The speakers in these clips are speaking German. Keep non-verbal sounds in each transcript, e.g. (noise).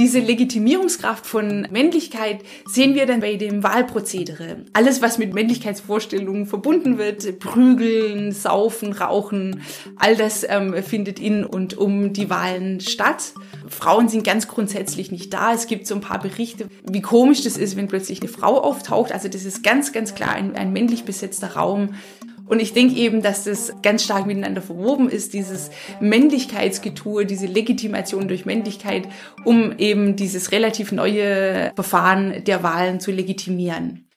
Diese Legitimierungskraft von Männlichkeit sehen wir dann bei dem Wahlprozedere. Alles, was mit Männlichkeitsvorstellungen verbunden wird, prügeln, saufen, rauchen, all das ähm, findet in und um die Wahlen statt. Frauen sind ganz grundsätzlich nicht da. Es gibt so ein paar Berichte, wie komisch das ist, wenn plötzlich eine Frau auftaucht. Also das ist ganz, ganz klar ein, ein männlich besetzter Raum. Und ich denke eben, dass das ganz stark miteinander verwoben ist, dieses Männlichkeitsgetue, diese Legitimation durch Männlichkeit, um eben dieses relativ neue Verfahren der Wahlen zu legitimieren.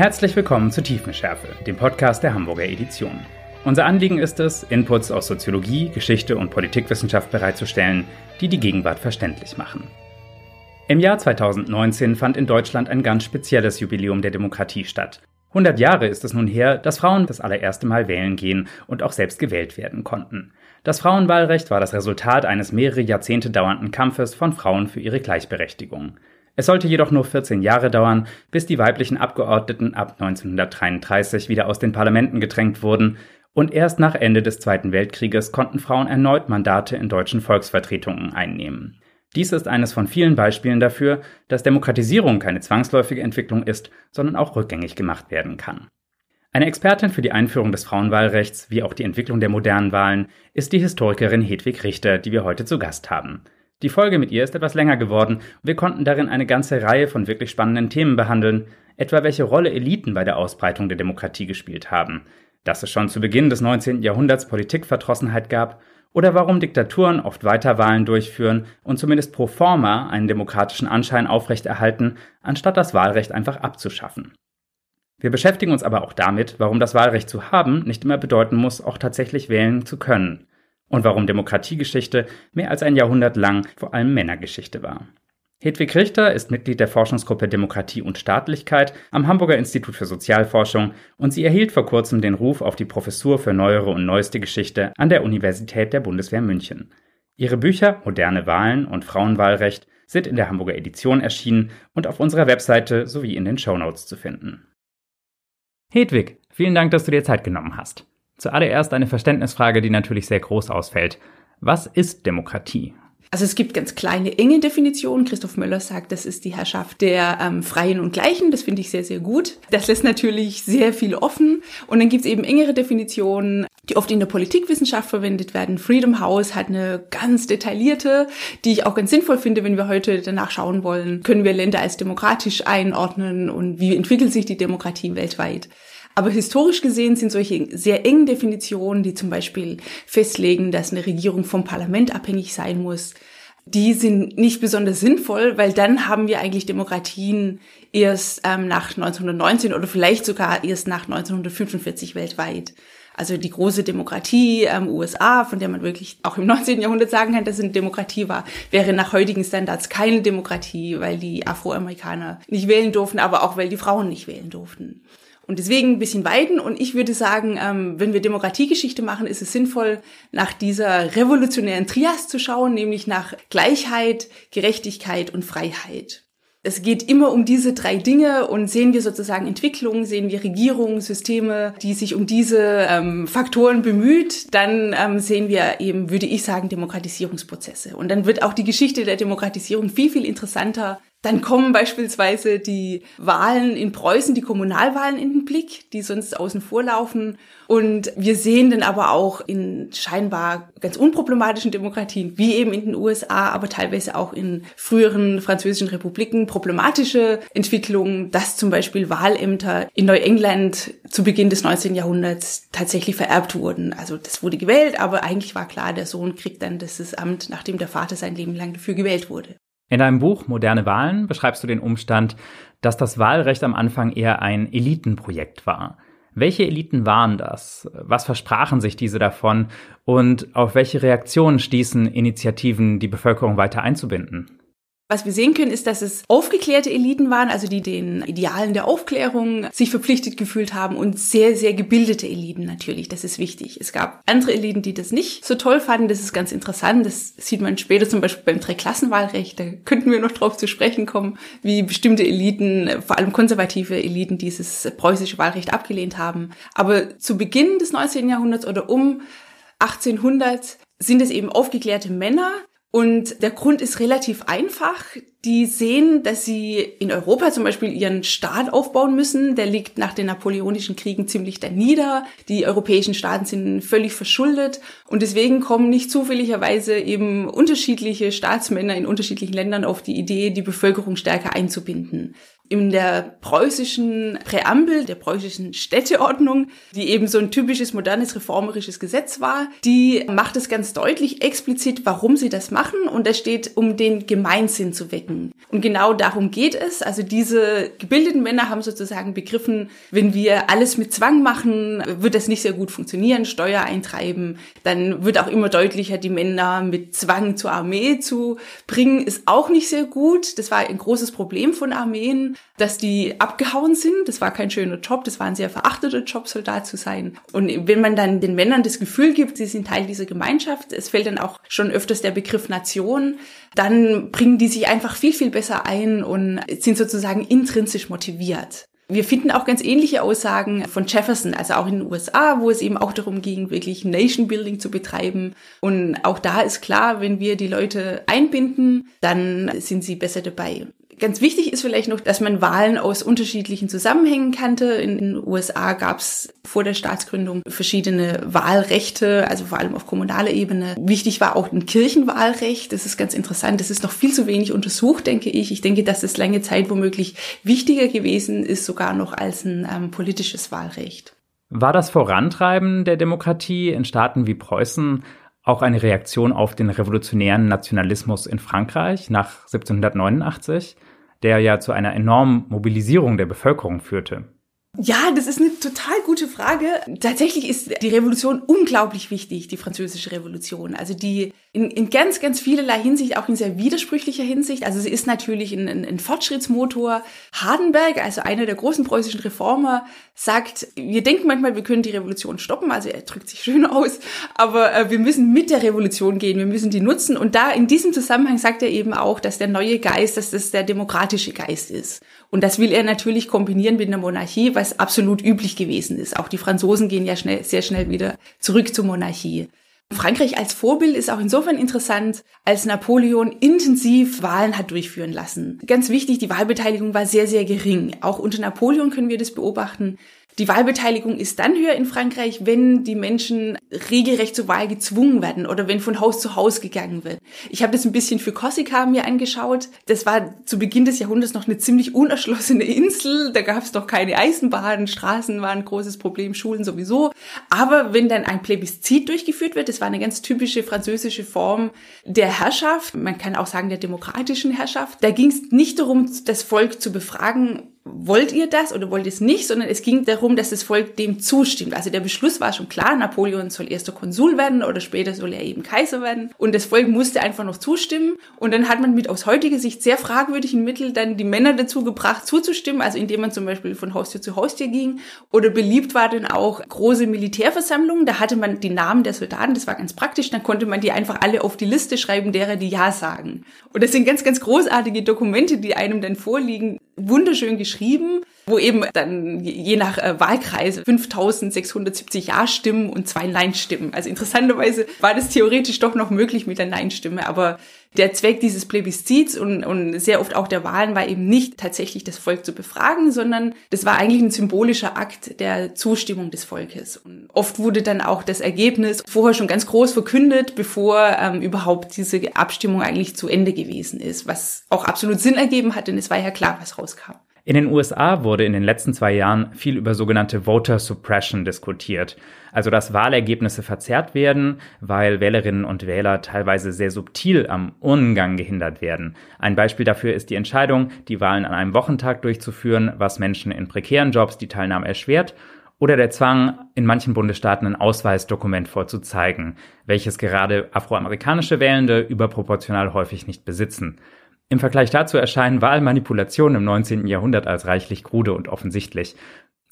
Herzlich willkommen zu Tiefenschärfe, dem Podcast der Hamburger Edition. Unser Anliegen ist es, Inputs aus Soziologie, Geschichte und Politikwissenschaft bereitzustellen, die die Gegenwart verständlich machen. Im Jahr 2019 fand in Deutschland ein ganz spezielles Jubiläum der Demokratie statt. 100 Jahre ist es nun her, dass Frauen das allererste Mal wählen gehen und auch selbst gewählt werden konnten. Das Frauenwahlrecht war das Resultat eines mehrere Jahrzehnte dauernden Kampfes von Frauen für ihre Gleichberechtigung. Es sollte jedoch nur 14 Jahre dauern, bis die weiblichen Abgeordneten ab 1933 wieder aus den Parlamenten gedrängt wurden, und erst nach Ende des Zweiten Weltkrieges konnten Frauen erneut Mandate in deutschen Volksvertretungen einnehmen. Dies ist eines von vielen Beispielen dafür, dass Demokratisierung keine zwangsläufige Entwicklung ist, sondern auch rückgängig gemacht werden kann. Eine Expertin für die Einführung des Frauenwahlrechts wie auch die Entwicklung der modernen Wahlen ist die Historikerin Hedwig Richter, die wir heute zu Gast haben. Die Folge mit ihr ist etwas länger geworden und wir konnten darin eine ganze Reihe von wirklich spannenden Themen behandeln, etwa welche Rolle Eliten bei der Ausbreitung der Demokratie gespielt haben, dass es schon zu Beginn des 19. Jahrhunderts Politikverdrossenheit gab oder warum Diktaturen oft Weiterwahlen durchführen und zumindest pro forma einen demokratischen Anschein aufrechterhalten, anstatt das Wahlrecht einfach abzuschaffen. Wir beschäftigen uns aber auch damit, warum das Wahlrecht zu haben nicht immer bedeuten muss, auch tatsächlich wählen zu können und warum Demokratiegeschichte mehr als ein Jahrhundert lang vor allem Männergeschichte war. Hedwig Richter ist Mitglied der Forschungsgruppe Demokratie und Staatlichkeit am Hamburger Institut für Sozialforschung und sie erhielt vor kurzem den Ruf auf die Professur für neuere und neueste Geschichte an der Universität der Bundeswehr München. Ihre Bücher Moderne Wahlen und Frauenwahlrecht sind in der Hamburger Edition erschienen und auf unserer Webseite sowie in den Shownotes zu finden. Hedwig, vielen Dank, dass du dir Zeit genommen hast. Zuallererst eine Verständnisfrage, die natürlich sehr groß ausfällt. Was ist Demokratie? Also es gibt ganz kleine, enge Definitionen. Christoph Möller sagt, das ist die Herrschaft der ähm, Freien und Gleichen. Das finde ich sehr, sehr gut. Das lässt natürlich sehr viel offen. Und dann gibt es eben engere Definitionen, die oft in der Politikwissenschaft verwendet werden. Freedom House hat eine ganz detaillierte, die ich auch ganz sinnvoll finde, wenn wir heute danach schauen wollen, können wir Länder als demokratisch einordnen und wie entwickelt sich die Demokratie weltweit. Aber historisch gesehen sind solche sehr engen Definitionen, die zum Beispiel festlegen, dass eine Regierung vom Parlament abhängig sein muss, die sind nicht besonders sinnvoll, weil dann haben wir eigentlich Demokratien erst ähm, nach 1919 oder vielleicht sogar erst nach 1945 weltweit. Also die große Demokratie ähm, USA, von der man wirklich auch im 19. Jahrhundert sagen kann, dass es eine Demokratie war, wäre nach heutigen Standards keine Demokratie, weil die Afroamerikaner nicht wählen durften, aber auch weil die Frauen nicht wählen durften. Und deswegen ein bisschen weiten. Und ich würde sagen, ähm, wenn wir Demokratiegeschichte machen, ist es sinnvoll, nach dieser revolutionären Trias zu schauen, nämlich nach Gleichheit, Gerechtigkeit und Freiheit. Es geht immer um diese drei Dinge und sehen wir sozusagen Entwicklungen, sehen wir Regierungen, Systeme, die sich um diese ähm, Faktoren bemüht, dann ähm, sehen wir eben, würde ich sagen, Demokratisierungsprozesse. Und dann wird auch die Geschichte der Demokratisierung viel, viel interessanter, dann kommen beispielsweise die Wahlen in Preußen, die Kommunalwahlen in den Blick, die sonst außen vor laufen. Und wir sehen dann aber auch in scheinbar ganz unproblematischen Demokratien, wie eben in den USA, aber teilweise auch in früheren französischen Republiken, problematische Entwicklungen, dass zum Beispiel Wahlämter in Neuengland zu Beginn des 19. Jahrhunderts tatsächlich vererbt wurden. Also das wurde gewählt, aber eigentlich war klar, der Sohn kriegt dann dieses Amt, nachdem der Vater sein Leben lang dafür gewählt wurde. In deinem Buch Moderne Wahlen beschreibst du den Umstand, dass das Wahlrecht am Anfang eher ein Elitenprojekt war. Welche Eliten waren das? Was versprachen sich diese davon? Und auf welche Reaktionen stießen Initiativen, die Bevölkerung weiter einzubinden? Was wir sehen können, ist, dass es aufgeklärte Eliten waren, also die den Idealen der Aufklärung sich verpflichtet gefühlt haben und sehr, sehr gebildete Eliten natürlich. Das ist wichtig. Es gab andere Eliten, die das nicht so toll fanden. Das ist ganz interessant. Das sieht man später zum Beispiel beim Dreiklassenwahlrecht. Da könnten wir noch drauf zu sprechen kommen, wie bestimmte Eliten, vor allem konservative Eliten, dieses preußische Wahlrecht abgelehnt haben. Aber zu Beginn des 19. Jahrhunderts oder um 1800 sind es eben aufgeklärte Männer, und der Grund ist relativ einfach. Die sehen, dass sie in Europa zum Beispiel ihren Staat aufbauen müssen. Der liegt nach den napoleonischen Kriegen ziemlich da nieder. Die europäischen Staaten sind völlig verschuldet. Und deswegen kommen nicht zufälligerweise eben unterschiedliche Staatsmänner in unterschiedlichen Ländern auf die Idee, die Bevölkerung stärker einzubinden in der preußischen Präambel, der preußischen Städteordnung, die eben so ein typisches modernes reformerisches Gesetz war, die macht es ganz deutlich explizit, warum sie das machen. Und da steht, um den Gemeinsinn zu wecken. Und genau darum geht es. Also diese gebildeten Männer haben sozusagen begriffen, wenn wir alles mit Zwang machen, wird das nicht sehr gut funktionieren, Steuer eintreiben. Dann wird auch immer deutlicher, die Männer mit Zwang zur Armee zu bringen, ist auch nicht sehr gut. Das war ein großes Problem von Armeen dass die abgehauen sind. Das war kein schöner Job, das war ein sehr verachteter Job, Soldat zu sein. Und wenn man dann den Männern das Gefühl gibt, sie sind Teil dieser Gemeinschaft, es fällt dann auch schon öfters der Begriff Nation, dann bringen die sich einfach viel, viel besser ein und sind sozusagen intrinsisch motiviert. Wir finden auch ganz ähnliche Aussagen von Jefferson, also auch in den USA, wo es eben auch darum ging, wirklich Nation Building zu betreiben. Und auch da ist klar, wenn wir die Leute einbinden, dann sind sie besser dabei. Ganz wichtig ist vielleicht noch, dass man Wahlen aus unterschiedlichen Zusammenhängen kannte. In den USA gab es vor der Staatsgründung verschiedene Wahlrechte, also vor allem auf kommunaler Ebene. Wichtig war auch ein Kirchenwahlrecht. Das ist ganz interessant. Das ist noch viel zu wenig untersucht, denke ich. Ich denke, dass es lange Zeit womöglich wichtiger gewesen ist, sogar noch als ein ähm, politisches Wahlrecht. War das Vorantreiben der Demokratie in Staaten wie Preußen auch eine Reaktion auf den revolutionären Nationalismus in Frankreich nach 1789? Der ja zu einer enormen Mobilisierung der Bevölkerung führte. Ja, das ist eine total gute Frage. Tatsächlich ist die Revolution unglaublich wichtig, die französische Revolution. Also die in, in ganz, ganz vielerlei Hinsicht, auch in sehr widersprüchlicher Hinsicht. Also sie ist natürlich ein, ein, ein Fortschrittsmotor. Hardenberg, also einer der großen preußischen Reformer, sagt, wir denken manchmal, wir können die Revolution stoppen. Also er drückt sich (laughs) schön aus, aber äh, wir müssen mit der Revolution gehen, wir müssen die nutzen. Und da in diesem Zusammenhang sagt er eben auch, dass der neue Geist, dass das der demokratische Geist ist. Und das will er natürlich kombinieren mit einer Monarchie, was absolut üblich gewesen ist. Auch die Franzosen gehen ja schnell, sehr schnell wieder zurück zur Monarchie. Frankreich als Vorbild ist auch insofern interessant, als Napoleon intensiv Wahlen hat durchführen lassen. Ganz wichtig, die Wahlbeteiligung war sehr, sehr gering. Auch unter Napoleon können wir das beobachten. Die Wahlbeteiligung ist dann höher in Frankreich, wenn die Menschen regelrecht zur Wahl gezwungen werden oder wenn von Haus zu Haus gegangen wird. Ich habe das ein bisschen für Korsika mir angeschaut. Das war zu Beginn des Jahrhunderts noch eine ziemlich unerschlossene Insel. Da gab es doch keine Eisenbahnen, Straßen waren ein großes Problem, Schulen sowieso. Aber wenn dann ein Plebiszit durchgeführt wird, das war eine ganz typische französische Form der Herrschaft, man kann auch sagen der demokratischen Herrschaft, da ging es nicht darum, das Volk zu befragen, wollt ihr das oder wollt ihr es nicht, sondern es ging darum, dass das Volk dem zustimmt. Also der Beschluss war schon klar, Napoleon soll erster Konsul werden oder später soll er eben Kaiser werden. Und das Volk musste einfach noch zustimmen. Und dann hat man mit aus heutiger Sicht sehr fragwürdigen Mitteln dann die Männer dazu gebracht, zuzustimmen, also indem man zum Beispiel von Haustür zu Haustür ging. Oder beliebt war dann auch große Militärversammlungen. Da hatte man die Namen der Soldaten, das war ganz praktisch. Dann konnte man die einfach alle auf die Liste schreiben, derer die Ja sagen. Und das sind ganz, ganz großartige Dokumente, die einem dann vorliegen. Wunderschön geschrieben wo eben dann je nach äh, Wahlkreis 5670 Ja-Stimmen und zwei Nein-Stimmen. Also interessanterweise war das theoretisch doch noch möglich mit der Nein-Stimme, aber der Zweck dieses Plebiszits und, und sehr oft auch der Wahlen war eben nicht tatsächlich das Volk zu befragen, sondern das war eigentlich ein symbolischer Akt der Zustimmung des Volkes. Und oft wurde dann auch das Ergebnis vorher schon ganz groß verkündet, bevor ähm, überhaupt diese Abstimmung eigentlich zu Ende gewesen ist, was auch absolut Sinn ergeben hat, denn es war ja klar, was rauskam. In den USA wurde in den letzten zwei Jahren viel über sogenannte Voter Suppression diskutiert, also dass Wahlergebnisse verzerrt werden, weil Wählerinnen und Wähler teilweise sehr subtil am Urnengang gehindert werden. Ein Beispiel dafür ist die Entscheidung, die Wahlen an einem Wochentag durchzuführen, was Menschen in prekären Jobs die Teilnahme erschwert, oder der Zwang, in manchen Bundesstaaten ein Ausweisdokument vorzuzeigen, welches gerade afroamerikanische Wählende überproportional häufig nicht besitzen. Im Vergleich dazu erscheinen Wahlmanipulationen im 19. Jahrhundert als reichlich krude und offensichtlich.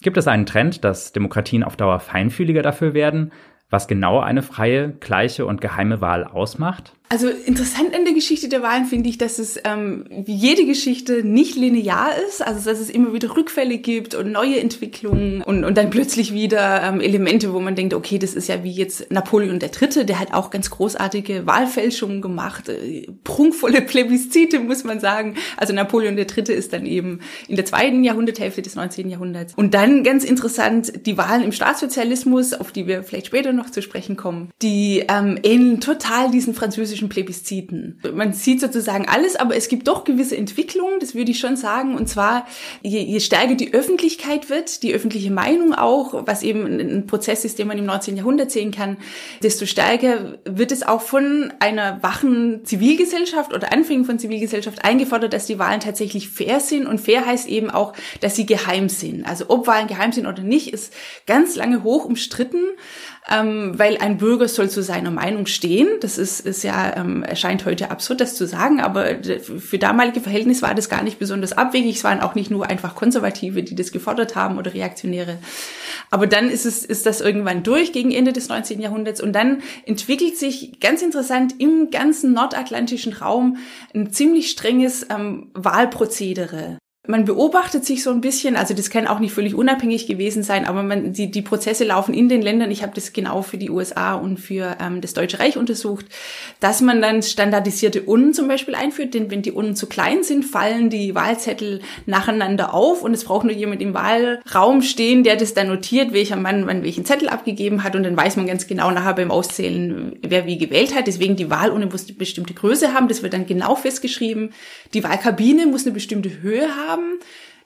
Gibt es einen Trend, dass Demokratien auf Dauer feinfühliger dafür werden, was genau eine freie, gleiche und geheime Wahl ausmacht? Also interessant an der Geschichte der Wahlen finde ich, dass es ähm, wie jede Geschichte nicht linear ist, also dass es immer wieder Rückfälle gibt und neue Entwicklungen und, und dann plötzlich wieder ähm, Elemente, wo man denkt, okay, das ist ja wie jetzt Napoleon III., der hat auch ganz großartige Wahlfälschungen gemacht, äh, prunkvolle Plebiszite, muss man sagen. Also Napoleon III. ist dann eben in der zweiten Jahrhunderthälfte des 19. Jahrhunderts. Und dann ganz interessant, die Wahlen im Staatssozialismus, auf die wir vielleicht später noch zu sprechen kommen, die ähm, ähneln total diesen französischen zwischen Plebisziten. Man sieht sozusagen alles, aber es gibt doch gewisse Entwicklungen, das würde ich schon sagen. Und zwar, je, je stärker die Öffentlichkeit wird, die öffentliche Meinung auch, was eben ein Prozess ist, den man im 19. Jahrhundert sehen kann, desto stärker wird es auch von einer wachen Zivilgesellschaft oder Anfängen von Zivilgesellschaft eingefordert, dass die Wahlen tatsächlich fair sind. Und fair heißt eben auch, dass sie geheim sind. Also ob Wahlen geheim sind oder nicht, ist ganz lange hoch umstritten ähm, weil ein Bürger soll zu seiner Meinung stehen. Das ist, ist ja, ähm, erscheint heute absurd, das zu sagen, aber für damalige Verhältnisse war das gar nicht besonders abwegig. Es waren auch nicht nur einfach Konservative, die das gefordert haben oder Reaktionäre. Aber dann ist es, ist das irgendwann durch gegen Ende des 19. Jahrhunderts und dann entwickelt sich ganz interessant im ganzen nordatlantischen Raum ein ziemlich strenges ähm, Wahlprozedere man beobachtet sich so ein bisschen, also das kann auch nicht völlig unabhängig gewesen sein, aber man, die, die Prozesse laufen in den Ländern, ich habe das genau für die USA und für ähm, das Deutsche Reich untersucht, dass man dann standardisierte Urnen zum Beispiel einführt, denn wenn die Urnen zu klein sind, fallen die Wahlzettel nacheinander auf und es braucht nur jemand im Wahlraum stehen, der das dann notiert, welcher Mann wann welchen Zettel abgegeben hat und dann weiß man ganz genau nachher beim Auszählen, wer wie gewählt hat. Deswegen die Wahlurne muss eine bestimmte Größe haben, das wird dann genau festgeschrieben. Die Wahlkabine muss eine bestimmte Höhe haben haben.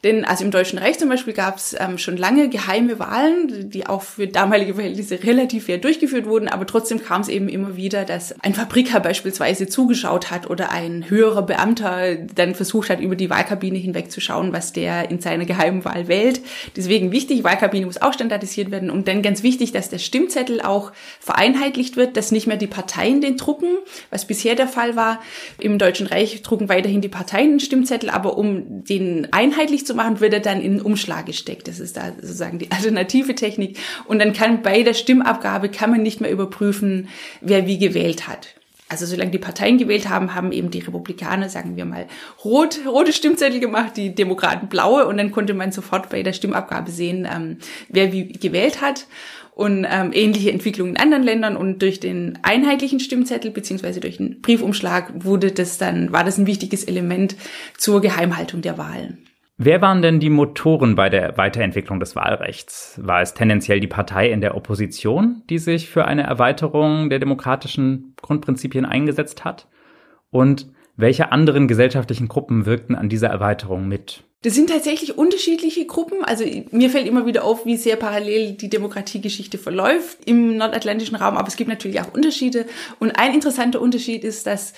Denn also im Deutschen Reich zum Beispiel gab es ähm, schon lange geheime Wahlen, die auch für damalige Verhältnisse relativ fair durchgeführt wurden, aber trotzdem kam es eben immer wieder, dass ein Fabriker beispielsweise zugeschaut hat oder ein höherer Beamter dann versucht hat, über die Wahlkabine hinwegzuschauen, was der in seiner geheimen Wahl wählt. Deswegen wichtig, Wahlkabine muss auch standardisiert werden und dann ganz wichtig, dass der Stimmzettel auch vereinheitlicht wird, dass nicht mehr die Parteien den drucken, was bisher der Fall war. Im Deutschen Reich drucken weiterhin die Parteien den Stimmzettel, aber um den einheitlich zu zu machen, wird er dann in einen Umschlag gesteckt. Das ist da sozusagen die alternative Technik. Und dann kann bei der Stimmabgabe kann man nicht mehr überprüfen, wer wie gewählt hat. Also solange die Parteien gewählt haben, haben eben die Republikaner, sagen wir mal, rot, rote Stimmzettel gemacht, die Demokraten blaue und dann konnte man sofort bei der Stimmabgabe sehen, ähm, wer wie gewählt hat und ähm, ähnliche Entwicklungen in anderen Ländern und durch den einheitlichen Stimmzettel beziehungsweise durch den Briefumschlag wurde das dann war das ein wichtiges Element zur Geheimhaltung der Wahlen. Wer waren denn die Motoren bei der Weiterentwicklung des Wahlrechts? War es tendenziell die Partei in der Opposition, die sich für eine Erweiterung der demokratischen Grundprinzipien eingesetzt hat? Und welche anderen gesellschaftlichen Gruppen wirkten an dieser Erweiterung mit? Das sind tatsächlich unterschiedliche Gruppen. Also mir fällt immer wieder auf, wie sehr parallel die Demokratiegeschichte verläuft im nordatlantischen Raum, aber es gibt natürlich auch Unterschiede. Und ein interessanter Unterschied ist, dass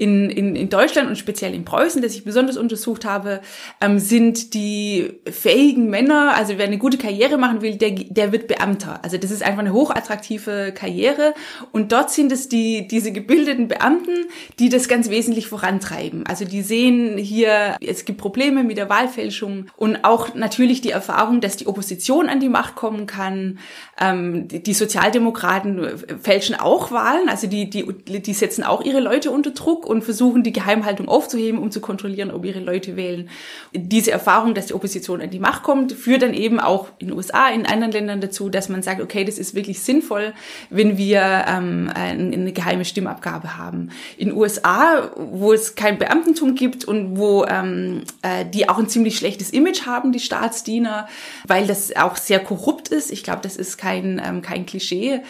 in, in, in Deutschland und speziell in Preußen, das ich besonders untersucht habe, ähm, sind die fähigen Männer, also wer eine gute Karriere machen will, der, der wird Beamter. Also das ist einfach eine hochattraktive Karriere. Und dort sind es die, diese gebildeten Beamten, die das ganz wesentlich vorantreiben. Also die sehen hier, es gibt Probleme mit der Wahlfälschung und auch natürlich die Erfahrung, dass die Opposition an die Macht kommen kann. Ähm, die, Sozialdemokraten fälschen auch Wahlen, also die, die, die setzen auch ihre Leute unter Druck und versuchen, die Geheimhaltung aufzuheben, um zu kontrollieren, ob ihre Leute wählen. Diese Erfahrung, dass die Opposition an die Macht kommt, führt dann eben auch in den USA, in anderen Ländern dazu, dass man sagt, okay, das ist wirklich sinnvoll, wenn wir ähm, eine geheime Stimmabgabe haben. In USA, wo es kein Beamtentum gibt und wo ähm, äh, die auch ein ziemlich schlechtes Image haben, die Staatsdiener, weil das auch sehr korrupt ist. Ich glaube, das ist kein, ähm, kein Klischee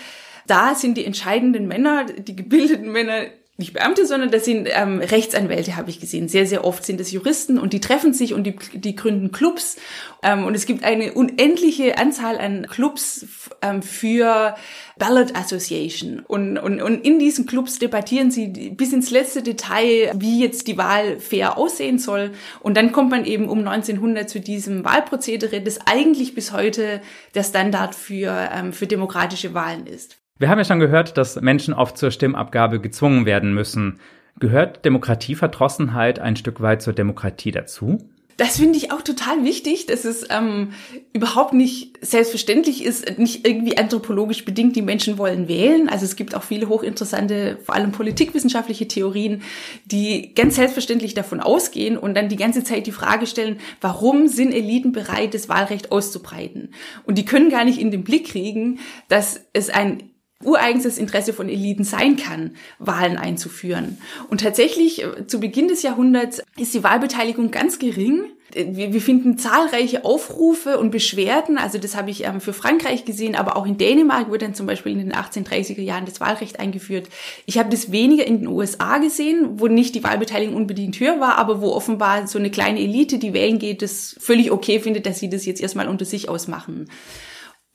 da sind die entscheidenden Männer, die gebildeten Männer nicht Beamte, sondern das sind ähm, Rechtsanwälte, habe ich gesehen. Sehr, sehr oft sind es Juristen und die treffen sich und die, die gründen Clubs. Ähm, und es gibt eine unendliche Anzahl an Clubs ähm, für Ballot Association. Und, und, und in diesen Clubs debattieren sie bis ins letzte Detail, wie jetzt die Wahl fair aussehen soll. Und dann kommt man eben um 1900 zu diesem Wahlprozedere, das eigentlich bis heute der Standard für, ähm, für demokratische Wahlen ist. Wir haben ja schon gehört, dass Menschen oft zur Stimmabgabe gezwungen werden müssen. Gehört Demokratieverdrossenheit ein Stück weit zur Demokratie dazu? Das finde ich auch total wichtig, dass es ähm, überhaupt nicht selbstverständlich ist, nicht irgendwie anthropologisch bedingt, die Menschen wollen wählen. Also es gibt auch viele hochinteressante, vor allem politikwissenschaftliche Theorien, die ganz selbstverständlich davon ausgehen und dann die ganze Zeit die Frage stellen, warum sind Eliten bereit, das Wahlrecht auszubreiten? Und die können gar nicht in den Blick kriegen, dass es ein ureigenstes Interesse von Eliten sein kann, Wahlen einzuführen. Und tatsächlich, äh, zu Beginn des Jahrhunderts ist die Wahlbeteiligung ganz gering. Äh, wir, finden zahlreiche Aufrufe und Beschwerden, also das habe ich ähm, für Frankreich gesehen, aber auch in Dänemark wurde dann zum Beispiel in den 1830er Jahren das Wahlrecht eingeführt. Ich habe das weniger in den USA gesehen, wo nicht die Wahlbeteiligung unbedingt höher war, aber wo offenbar so eine kleine Elite, die wählen geht, das völlig okay findet, dass sie das jetzt erstmal unter sich ausmachen.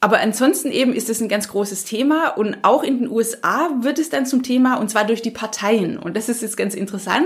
Aber ansonsten eben ist es ein ganz großes Thema und auch in den USA wird es dann zum Thema und zwar durch die Parteien. Und das ist jetzt ganz interessant.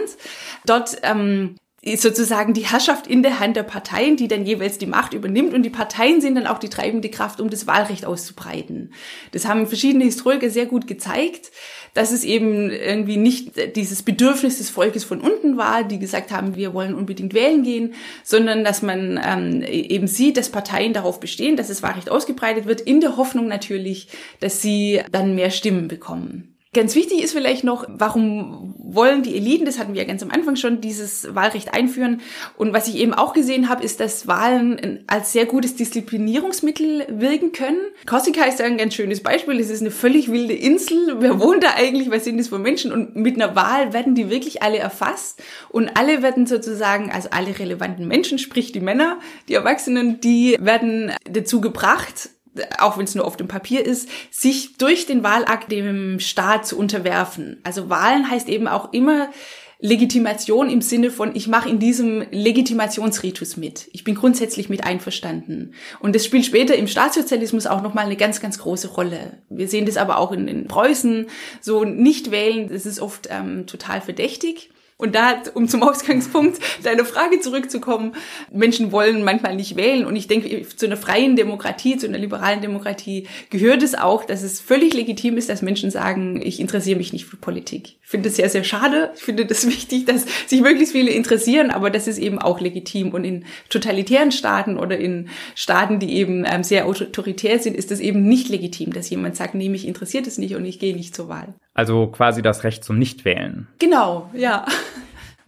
Dort ähm, sozusagen die Herrschaft in der Hand der Parteien, die dann jeweils die Macht übernimmt und die Parteien sind dann auch die treibende Kraft, um das Wahlrecht auszubreiten. Das haben verschiedene Historiker sehr gut gezeigt dass es eben irgendwie nicht dieses Bedürfnis des Volkes von unten war, die gesagt haben, wir wollen unbedingt wählen gehen, sondern dass man ähm, eben sieht, dass Parteien darauf bestehen, dass das Wahlrecht ausgebreitet wird, in der Hoffnung natürlich, dass sie dann mehr Stimmen bekommen. Ganz wichtig ist vielleicht noch, warum wollen die Eliten, das hatten wir ja ganz am Anfang schon, dieses Wahlrecht einführen. Und was ich eben auch gesehen habe, ist, dass Wahlen als sehr gutes Disziplinierungsmittel wirken können. Korsika ist ein ganz schönes Beispiel. Es ist eine völlig wilde Insel. Wer wohnt da eigentlich? Was sind das für Menschen? Und mit einer Wahl werden die wirklich alle erfasst. Und alle werden sozusagen, also alle relevanten Menschen, sprich die Männer, die Erwachsenen, die werden dazu gebracht, auch wenn es nur auf dem Papier ist, sich durch den Wahlakt dem Staat zu unterwerfen. Also Wahlen heißt eben auch immer Legitimation im Sinne von, ich mache in diesem Legitimationsritus mit. Ich bin grundsätzlich mit einverstanden. Und das spielt später im Staatssozialismus auch nochmal eine ganz, ganz große Rolle. Wir sehen das aber auch in, in Preußen. So nicht wählen, das ist oft ähm, total verdächtig. Und da, um zum Ausgangspunkt deiner Frage zurückzukommen, Menschen wollen manchmal nicht wählen. Und ich denke, zu einer freien Demokratie, zu einer liberalen Demokratie gehört es auch, dass es völlig legitim ist, dass Menschen sagen, ich interessiere mich nicht für Politik. Ich finde es sehr, sehr schade. Ich finde das (laughs) wichtig, dass sich möglichst viele interessieren, aber das ist eben auch legitim. Und in totalitären Staaten oder in Staaten, die eben ähm, sehr autoritär sind, ist es eben nicht legitim, dass jemand sagt, nee, mich interessiert es nicht und ich gehe nicht zur Wahl. Also quasi das Recht zum Nichtwählen. Genau, ja.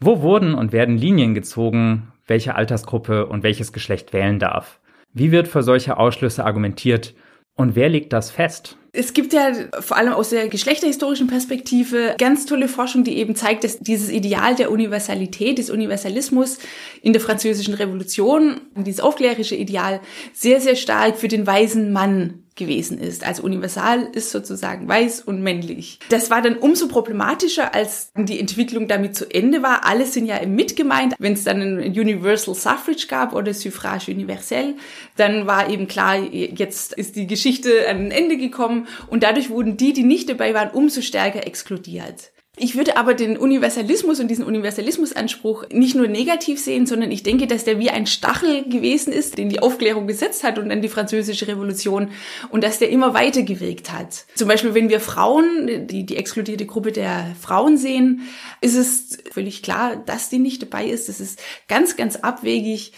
Wo wurden und werden Linien gezogen, welche Altersgruppe und welches Geschlecht wählen darf? Wie wird für solche Ausschlüsse argumentiert und wer legt das fest? Es gibt ja vor allem aus der geschlechterhistorischen Perspektive ganz tolle Forschung, die eben zeigt, dass dieses Ideal der Universalität, des Universalismus in der französischen Revolution, dieses aufklärische Ideal, sehr, sehr stark für den weisen Mann gewesen ist. Also universal ist sozusagen weiß und männlich. Das war dann umso problematischer, als die Entwicklung damit zu Ende war. Alle sind ja mitgemeint. Wenn es dann ein Universal Suffrage gab oder Suffrage universell, dann war eben klar, jetzt ist die Geschichte an ein Ende gekommen und dadurch wurden die, die nicht dabei waren, umso stärker exkludiert. Ich würde aber den Universalismus und diesen Universalismusanspruch nicht nur negativ sehen, sondern ich denke, dass der wie ein Stachel gewesen ist, den die Aufklärung gesetzt hat und dann die französische Revolution und dass der immer weiter gewirkt hat. Zum Beispiel, wenn wir Frauen, die, die exkludierte Gruppe der Frauen sehen, ist es völlig klar, dass die nicht dabei ist. Das ist ganz, ganz abwegig.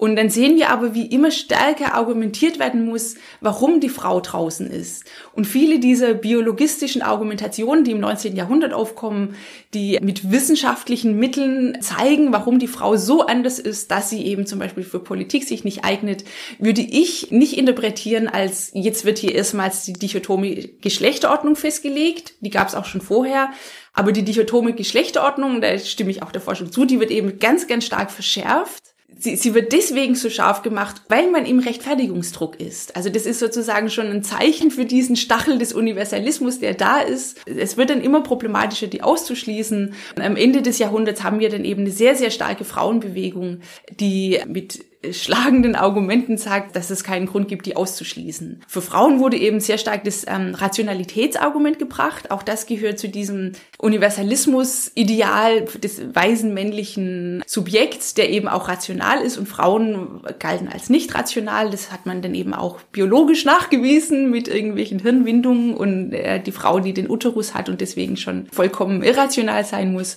Und dann sehen wir aber, wie immer stärker argumentiert werden muss, warum die Frau draußen ist. Und viele dieser biologistischen Argumentationen, die im 19. Jahrhundert aufkommen, die mit wissenschaftlichen Mitteln zeigen, warum die Frau so anders ist, dass sie eben zum Beispiel für Politik sich nicht eignet, würde ich nicht interpretieren als, jetzt wird hier erstmals die dichotome Geschlechterordnung festgelegt. Die gab es auch schon vorher. Aber die dichotome Geschlechterordnung, da stimme ich auch der Forschung zu, die wird eben ganz, ganz stark verschärft sie, sie wird deswegen so scharf gemacht, weil man im Rechtfertigungsdruck ist. Also das ist sozusagen schon ein Zeichen für diesen Stachel des Universalismus, der da ist. Es wird dann immer problematischer, die auszuschließen. Am Ende des Jahrhunderts haben wir dann eben eine sehr, sehr starke Frauenbewegung, die mit schlagenden Argumenten sagt, dass es keinen Grund gibt, die auszuschließen. Für Frauen wurde eben sehr stark das ähm, Rationalitätsargument gebracht. Auch das gehört zu diesem Universalismus-Ideal des weisen männlichen Subjekts, der eben auch rational ist und Frauen galten als nicht rational. Das hat man dann eben auch biologisch nachgewiesen mit irgendwelchen Hirnwindungen und äh, die Frau, die den Uterus hat und deswegen schon vollkommen irrational sein muss.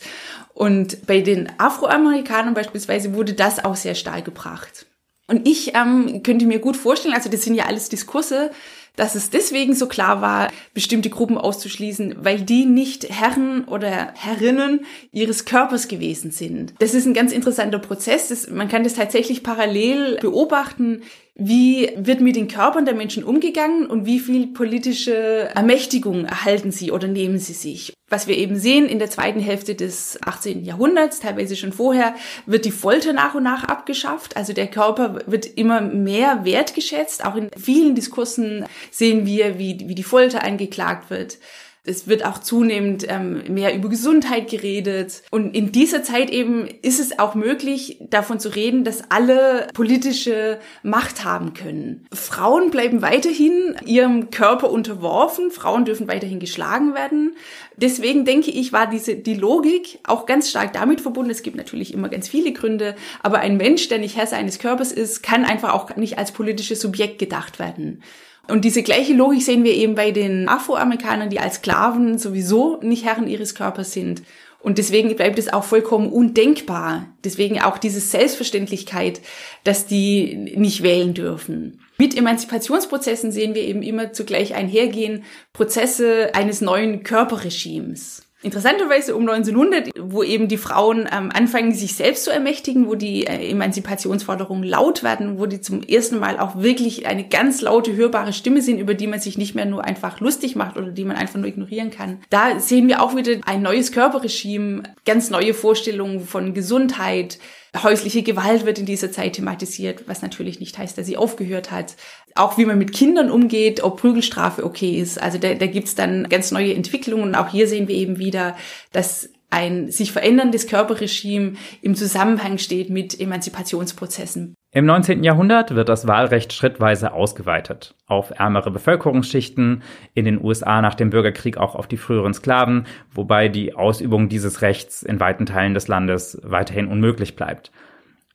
Und bei den Afroamerikanern beispielsweise wurde das auch sehr stark gebracht. Und ich ähm, könnte mir gut vorstellen, also das sind ja alles Diskurse, dass es deswegen so klar war, bestimmte Gruppen auszuschließen, weil die nicht Herren oder Herrinnen ihres Körpers gewesen sind. Das ist ein ganz interessanter Prozess. Das, man kann das tatsächlich parallel beobachten, wie wird mit den Körpern der Menschen umgegangen und wie viel politische Ermächtigung erhalten sie oder nehmen sie sich. Was wir eben sehen in der zweiten Hälfte des 18. Jahrhunderts, teilweise schon vorher, wird die Folter nach und nach abgeschafft. Also der Körper wird immer mehr wertgeschätzt. Auch in vielen Diskursen sehen wir, wie, wie die Folter angeklagt wird. Es wird auch zunehmend ähm, mehr über Gesundheit geredet. Und in dieser Zeit eben ist es auch möglich, davon zu reden, dass alle politische Macht haben können. Frauen bleiben weiterhin ihrem Körper unterworfen. Frauen dürfen weiterhin geschlagen werden. Deswegen denke ich, war diese, die Logik auch ganz stark damit verbunden. Es gibt natürlich immer ganz viele Gründe, aber ein Mensch, der nicht Herr seines Körpers ist, kann einfach auch nicht als politisches Subjekt gedacht werden. Und diese gleiche Logik sehen wir eben bei den Afroamerikanern, die als Sklaven sowieso nicht Herren ihres Körpers sind. Und deswegen bleibt es auch vollkommen undenkbar. Deswegen auch diese Selbstverständlichkeit, dass die nicht wählen dürfen. Mit Emanzipationsprozessen sehen wir eben immer zugleich einhergehen Prozesse eines neuen Körperregimes. Interessanterweise um 1900, wo eben die Frauen ähm, anfangen, sich selbst zu ermächtigen, wo die äh, Emanzipationsforderungen laut werden, wo die zum ersten Mal auch wirklich eine ganz laute, hörbare Stimme sind, über die man sich nicht mehr nur einfach lustig macht oder die man einfach nur ignorieren kann. Da sehen wir auch wieder ein neues Körperregime, ganz neue Vorstellungen von Gesundheit, Häusliche Gewalt wird in dieser Zeit thematisiert, was natürlich nicht heißt, dass sie aufgehört hat. Auch wie man mit Kindern umgeht, ob Prügelstrafe okay ist. Also da, da gibt's dann ganz neue Entwicklungen. Auch hier sehen wir eben wieder, dass ein sich veränderndes Körperregime im Zusammenhang steht mit Emanzipationsprozessen. Im 19. Jahrhundert wird das Wahlrecht schrittweise ausgeweitet. Auf ärmere Bevölkerungsschichten, in den USA nach dem Bürgerkrieg auch auf die früheren Sklaven, wobei die Ausübung dieses Rechts in weiten Teilen des Landes weiterhin unmöglich bleibt.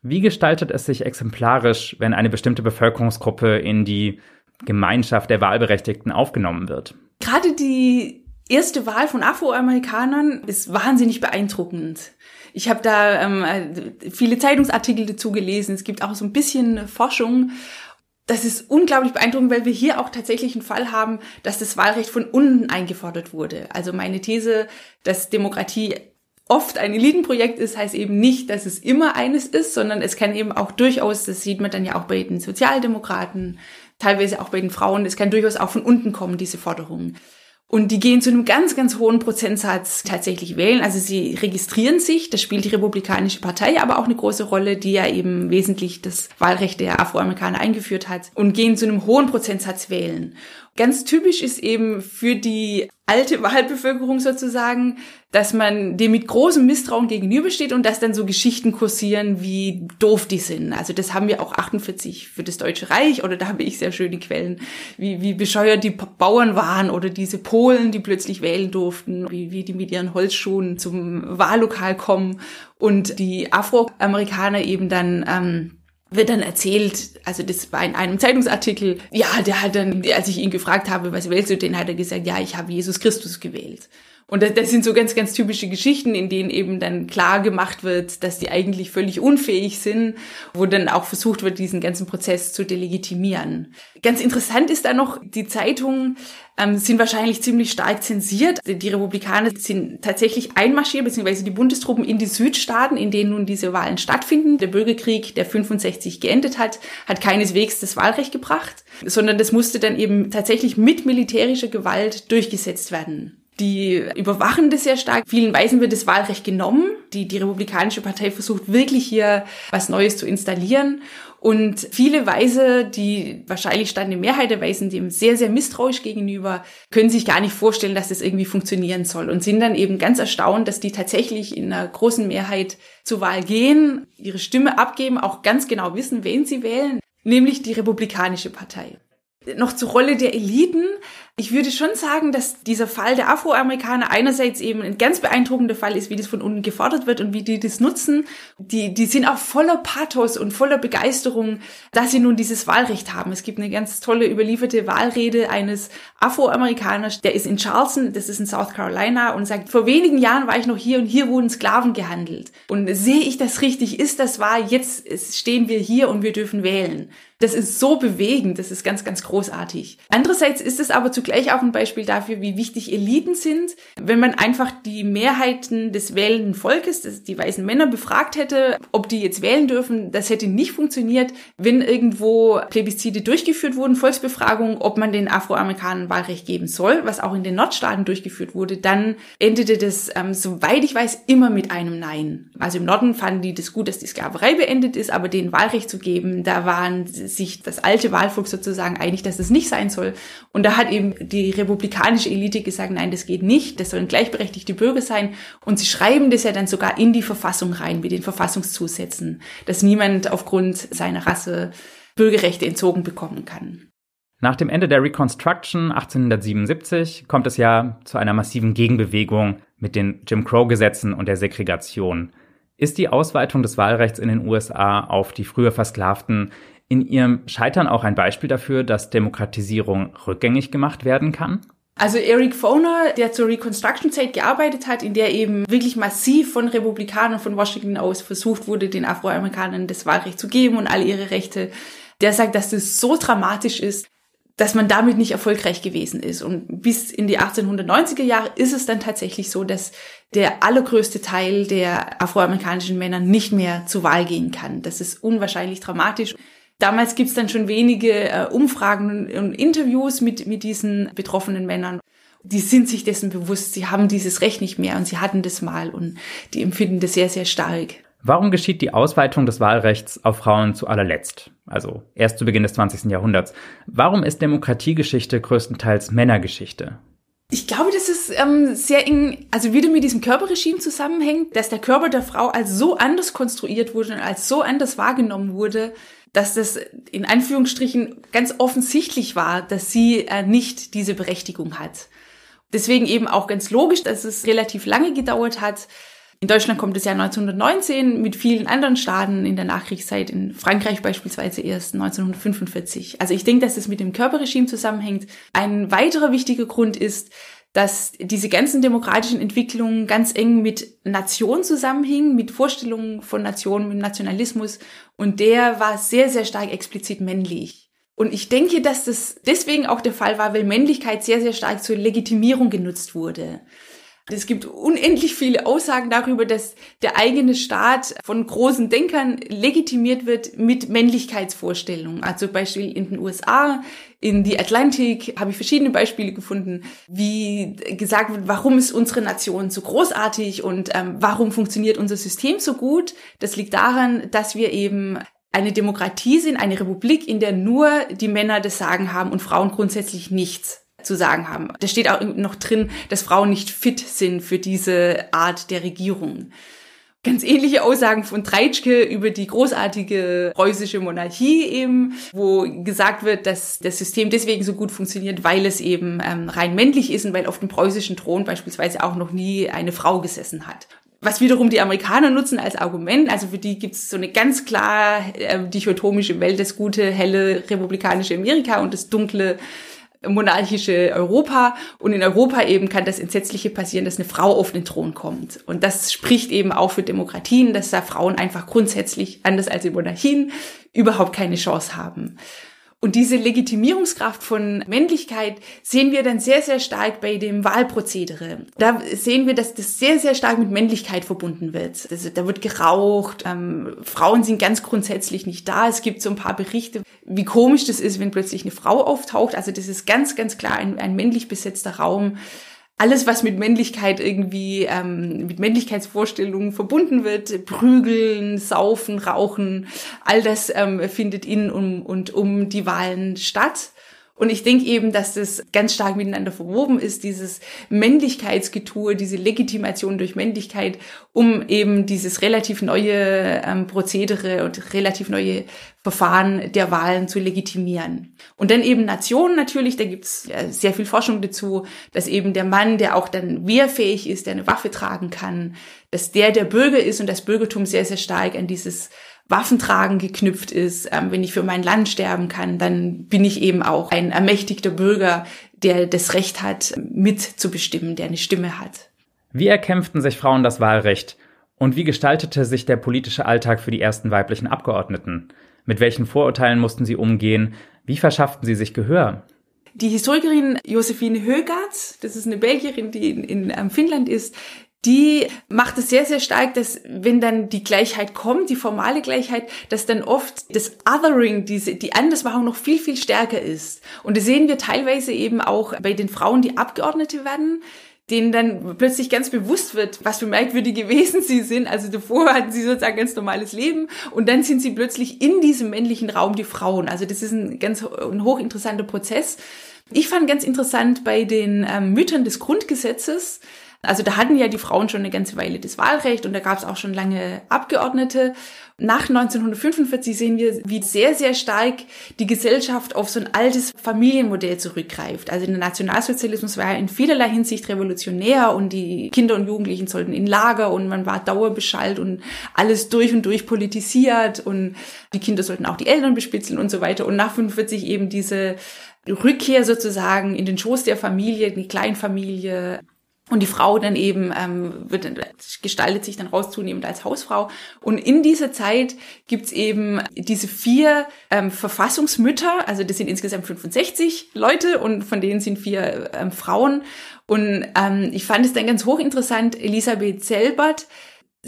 Wie gestaltet es sich exemplarisch, wenn eine bestimmte Bevölkerungsgruppe in die Gemeinschaft der Wahlberechtigten aufgenommen wird? Gerade die erste Wahl von Afroamerikanern ist wahnsinnig beeindruckend. Ich habe da ähm, viele Zeitungsartikel dazu gelesen. Es gibt auch so ein bisschen Forschung. Das ist unglaublich beeindruckend, weil wir hier auch tatsächlich einen Fall haben, dass das Wahlrecht von unten eingefordert wurde. Also meine These, dass Demokratie oft ein Elitenprojekt ist, heißt eben nicht, dass es immer eines ist, sondern es kann eben auch durchaus, das sieht man dann ja auch bei den Sozialdemokraten, teilweise auch bei den Frauen, es kann durchaus auch von unten kommen, diese Forderungen. Und die gehen zu einem ganz, ganz hohen Prozentsatz tatsächlich wählen. Also sie registrieren sich, das spielt die Republikanische Partei aber auch eine große Rolle, die ja eben wesentlich das Wahlrecht der Afroamerikaner eingeführt hat und gehen zu einem hohen Prozentsatz wählen. Ganz typisch ist eben für die alte Wahlbevölkerung sozusagen, dass man dem mit großem Misstrauen gegenübersteht und dass dann so Geschichten kursieren, wie doof die sind. Also das haben wir auch 48 für das Deutsche Reich oder da habe ich sehr schöne Quellen, wie, wie bescheuert die Bauern waren oder diese Polen, die plötzlich wählen durften, wie, wie die mit ihren Holzschuhen zum Wahllokal kommen und die Afroamerikaner eben dann ähm, wird dann erzählt, also das war in einem Zeitungsartikel, ja, der hat dann, als ich ihn gefragt habe, was wählst du, den hat er gesagt, ja, ich habe Jesus Christus gewählt. Und das, sind so ganz, ganz typische Geschichten, in denen eben dann klar gemacht wird, dass die eigentlich völlig unfähig sind, wo dann auch versucht wird, diesen ganzen Prozess zu delegitimieren. Ganz interessant ist da noch, die Zeitungen ähm, sind wahrscheinlich ziemlich stark zensiert. Die Republikaner sind tatsächlich einmarschiert, beziehungsweise die Bundestruppen in die Südstaaten, in denen nun diese Wahlen stattfinden. Der Bürgerkrieg, der 65 geendet hat, hat keineswegs das Wahlrecht gebracht, sondern das musste dann eben tatsächlich mit militärischer Gewalt durchgesetzt werden. Die überwachen das sehr stark. Vielen Weisen wird das Wahlrecht genommen. Die, die Republikanische Partei versucht wirklich hier was Neues zu installieren. Und viele Weise, die wahrscheinlich stand eine Mehrheit der Weisen dem sehr, sehr misstrauisch gegenüber, können sich gar nicht vorstellen, dass das irgendwie funktionieren soll und sind dann eben ganz erstaunt, dass die tatsächlich in einer großen Mehrheit zur Wahl gehen, ihre Stimme abgeben, auch ganz genau wissen, wen sie wählen, nämlich die Republikanische Partei. Noch zur Rolle der Eliten. Ich würde schon sagen, dass dieser Fall der Afroamerikaner einerseits eben ein ganz beeindruckender Fall ist, wie das von unten gefordert wird und wie die das nutzen. Die, die sind auch voller Pathos und voller Begeisterung, dass sie nun dieses Wahlrecht haben. Es gibt eine ganz tolle überlieferte Wahlrede eines Afroamerikaners, der ist in Charleston, das ist in South Carolina und sagt, vor wenigen Jahren war ich noch hier und hier wurden Sklaven gehandelt. Und sehe ich das richtig? Ist das wahr? Jetzt stehen wir hier und wir dürfen wählen. Das ist so bewegend, das ist ganz, ganz großartig. Andererseits ist es aber zugleich auch ein Beispiel dafür, wie wichtig Eliten sind. Wenn man einfach die Mehrheiten des wählenden Volkes, die weißen Männer, befragt hätte, ob die jetzt wählen dürfen, das hätte nicht funktioniert, wenn irgendwo Plebiszite durchgeführt wurden, Volksbefragungen, ob man den Afroamerikanern Wahlrecht geben soll, was auch in den Nordstaaten durchgeführt wurde, dann endete das, ähm, soweit ich weiß, immer mit einem Nein. Also im Norden fanden die das gut, dass die Sklaverei beendet ist, aber denen Wahlrecht zu geben, da waren sich das alte Wahlvolk sozusagen einig, dass es nicht sein soll. Und da hat eben die republikanische Elite gesagt, nein, das geht nicht, das sollen gleichberechtigte Bürger sein. Und sie schreiben das ja dann sogar in die Verfassung rein, mit den Verfassungszusätzen, dass niemand aufgrund seiner Rasse Bürgerrechte entzogen bekommen kann. Nach dem Ende der Reconstruction 1877 kommt es ja zu einer massiven Gegenbewegung mit den Jim Crow-Gesetzen und der Segregation. Ist die Ausweitung des Wahlrechts in den USA auf die früher Versklavten in ihrem Scheitern auch ein Beispiel dafür, dass Demokratisierung rückgängig gemacht werden kann? Also Eric Foner, der zur Reconstruction-Zeit gearbeitet hat, in der eben wirklich massiv von Republikanern von Washington aus versucht wurde, den Afroamerikanern das Wahlrecht zu geben und all ihre Rechte, der sagt, dass das so dramatisch ist, dass man damit nicht erfolgreich gewesen ist. Und bis in die 1890er Jahre ist es dann tatsächlich so, dass der allergrößte Teil der afroamerikanischen Männer nicht mehr zur Wahl gehen kann. Das ist unwahrscheinlich dramatisch. Damals gibt's dann schon wenige äh, Umfragen und Interviews mit, mit diesen betroffenen Männern. Die sind sich dessen bewusst, sie haben dieses Recht nicht mehr und sie hatten das mal und die empfinden das sehr, sehr stark. Warum geschieht die Ausweitung des Wahlrechts auf Frauen zu allerletzt? Also erst zu Beginn des 20. Jahrhunderts. Warum ist Demokratiegeschichte größtenteils Männergeschichte? Ich glaube, das ist ähm, sehr eng, also wieder mit diesem Körperregime zusammenhängt, dass der Körper der Frau als so anders konstruiert wurde und als so anders wahrgenommen wurde, dass das in Anführungsstrichen ganz offensichtlich war, dass sie äh, nicht diese Berechtigung hat. Deswegen eben auch ganz logisch, dass es relativ lange gedauert hat. In Deutschland kommt es ja 1919, mit vielen anderen Staaten in der Nachkriegszeit, in Frankreich beispielsweise erst 1945. Also ich denke, dass es mit dem Körperregime zusammenhängt. Ein weiterer wichtiger Grund ist, dass diese ganzen demokratischen Entwicklungen ganz eng mit Nation zusammenhingen, mit Vorstellungen von Nationen, mit Nationalismus. Und der war sehr, sehr stark explizit männlich. Und ich denke, dass das deswegen auch der Fall war, weil Männlichkeit sehr, sehr stark zur Legitimierung genutzt wurde. Es gibt unendlich viele Aussagen darüber, dass der eigene Staat von großen Denkern legitimiert wird mit Männlichkeitsvorstellungen. Also Beispiel in den USA, in die Atlantik habe ich verschiedene Beispiele gefunden, wie gesagt wird, warum ist unsere Nation so großartig und ähm, warum funktioniert unser System so gut. Das liegt daran, dass wir eben eine Demokratie sind, eine Republik, in der nur die Männer das Sagen haben und Frauen grundsätzlich nichts zu sagen haben. Da steht auch noch drin, dass Frauen nicht fit sind für diese Art der Regierung. Ganz ähnliche Aussagen von Treitschke über die großartige preußische Monarchie eben, wo gesagt wird, dass das System deswegen so gut funktioniert, weil es eben ähm, rein männlich ist und weil auf dem preußischen Thron beispielsweise auch noch nie eine Frau gesessen hat was wiederum die Amerikaner nutzen als Argument. Also für die gibt es so eine ganz klar äh, dichotomische Welt, das gute, helle republikanische Amerika und das dunkle monarchische Europa und in Europa eben kann das Entsetzliche passieren, dass eine Frau auf den Thron kommt. Und das spricht eben auch für Demokratien, dass da Frauen einfach grundsätzlich, anders als in Monarchien, überhaupt keine Chance haben. Und diese Legitimierungskraft von Männlichkeit sehen wir dann sehr, sehr stark bei dem Wahlprozedere. Da sehen wir, dass das sehr, sehr stark mit Männlichkeit verbunden wird. Also, da wird geraucht, ähm, Frauen sind ganz grundsätzlich nicht da. Es gibt so ein paar Berichte, wie komisch das ist, wenn plötzlich eine Frau auftaucht. Also das ist ganz, ganz klar ein, ein männlich besetzter Raum. Alles, was mit Männlichkeit irgendwie, ähm, mit Männlichkeitsvorstellungen verbunden wird, prügeln, saufen, rauchen, all das ähm, findet in um, und um die Wahlen statt. Und ich denke eben, dass das ganz stark miteinander verwoben ist, dieses Männlichkeitsgetue, diese Legitimation durch Männlichkeit, um eben dieses relativ neue ähm, Prozedere und relativ neue Verfahren der Wahlen zu legitimieren. Und dann eben Nationen natürlich, da gibt's ja sehr viel Forschung dazu, dass eben der Mann, der auch dann wehrfähig ist, der eine Waffe tragen kann, dass der der Bürger ist und das Bürgertum sehr, sehr stark an dieses Waffentragen geknüpft ist. Ähm, wenn ich für mein Land sterben kann, dann bin ich eben auch ein ermächtigter Bürger, der das Recht hat, mitzubestimmen, der eine Stimme hat. Wie erkämpften sich Frauen das Wahlrecht? Und wie gestaltete sich der politische Alltag für die ersten weiblichen Abgeordneten? Mit welchen Vorurteilen mussten sie umgehen? Wie verschafften sie sich Gehör? Die Historikerin Josephine Högarts, das ist eine Belgierin, die in, in ähm, Finnland ist, die macht es sehr, sehr stark, dass wenn dann die Gleichheit kommt, die formale Gleichheit, dass dann oft das Othering, diese, die Andersmachung noch viel, viel stärker ist. Und das sehen wir teilweise eben auch bei den Frauen, die Abgeordnete werden, denen dann plötzlich ganz bewusst wird, was für merkwürdige Wesen sie sind. Also davor hatten sie sozusagen ganz normales Leben und dann sind sie plötzlich in diesem männlichen Raum die Frauen. Also das ist ein ganz ein hochinteressanter Prozess. Ich fand ganz interessant bei den ähm, Müttern des Grundgesetzes, also da hatten ja die Frauen schon eine ganze Weile das Wahlrecht und da gab es auch schon lange Abgeordnete. Nach 1945 sehen wir, wie sehr, sehr stark die Gesellschaft auf so ein altes Familienmodell zurückgreift. Also der Nationalsozialismus war in vielerlei Hinsicht revolutionär und die Kinder und Jugendlichen sollten in Lager und man war dauerbeschallt und alles durch und durch politisiert und die Kinder sollten auch die Eltern bespitzeln und so weiter. Und nach 45 eben diese Rückkehr sozusagen in den Schoß der Familie, die Kleinfamilie, und die Frau dann eben ähm, wird, gestaltet sich dann raus zunehmend als Hausfrau. Und in dieser Zeit gibt's eben diese vier ähm, Verfassungsmütter, also das sind insgesamt 65 Leute und von denen sind vier ähm, Frauen. Und ähm, ich fand es dann ganz hochinteressant, Elisabeth Selbert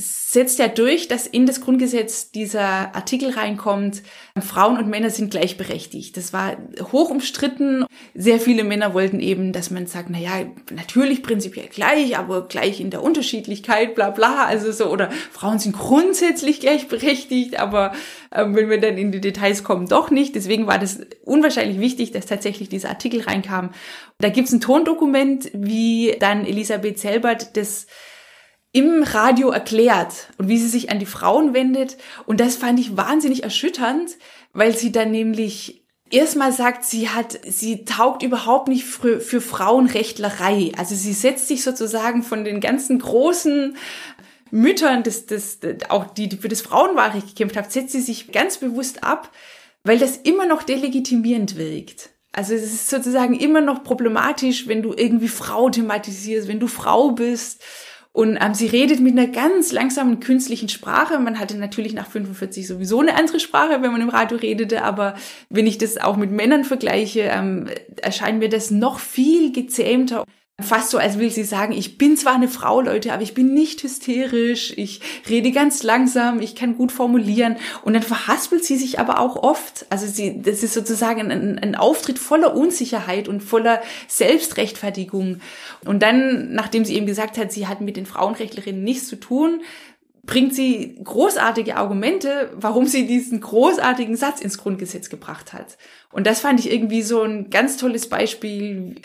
setzt ja durch, dass in das Grundgesetz dieser Artikel reinkommt, Frauen und Männer sind gleichberechtigt. Das war hoch umstritten. Sehr viele Männer wollten eben, dass man sagt, na ja, natürlich prinzipiell gleich, aber gleich in der Unterschiedlichkeit, bla bla, also so, oder Frauen sind grundsätzlich gleichberechtigt, aber äh, wenn wir dann in die Details kommen, doch nicht. Deswegen war das unwahrscheinlich wichtig, dass tatsächlich dieser Artikel reinkam. Da gibt's ein Tondokument, wie dann Elisabeth Selbert das im Radio erklärt und wie sie sich an die Frauen wendet. Und das fand ich wahnsinnig erschütternd, weil sie dann nämlich erstmal sagt, sie hat, sie taugt überhaupt nicht für, für Frauenrechtlerei. Also sie setzt sich sozusagen von den ganzen großen Müttern, des, des, auch die, die für das Frauenwahlrecht gekämpft haben, setzt sie sich ganz bewusst ab, weil das immer noch delegitimierend wirkt. Also es ist sozusagen immer noch problematisch, wenn du irgendwie Frau thematisierst, wenn du Frau bist und ähm, sie redet mit einer ganz langsamen künstlichen Sprache. Man hatte natürlich nach 45 sowieso eine andere Sprache, wenn man im Radio redete, aber wenn ich das auch mit Männern vergleiche, ähm, erscheint mir das noch viel gezähmter Fast so, als will sie sagen, ich bin zwar eine Frau, Leute, aber ich bin nicht hysterisch, ich rede ganz langsam, ich kann gut formulieren. Und dann verhaspelt sie sich aber auch oft. Also sie, das ist sozusagen ein, ein Auftritt voller Unsicherheit und voller Selbstrechtfertigung. Und dann, nachdem sie eben gesagt hat, sie hat mit den Frauenrechtlerinnen nichts zu tun, bringt sie großartige Argumente, warum sie diesen großartigen Satz ins Grundgesetz gebracht hat. Und das fand ich irgendwie so ein ganz tolles Beispiel,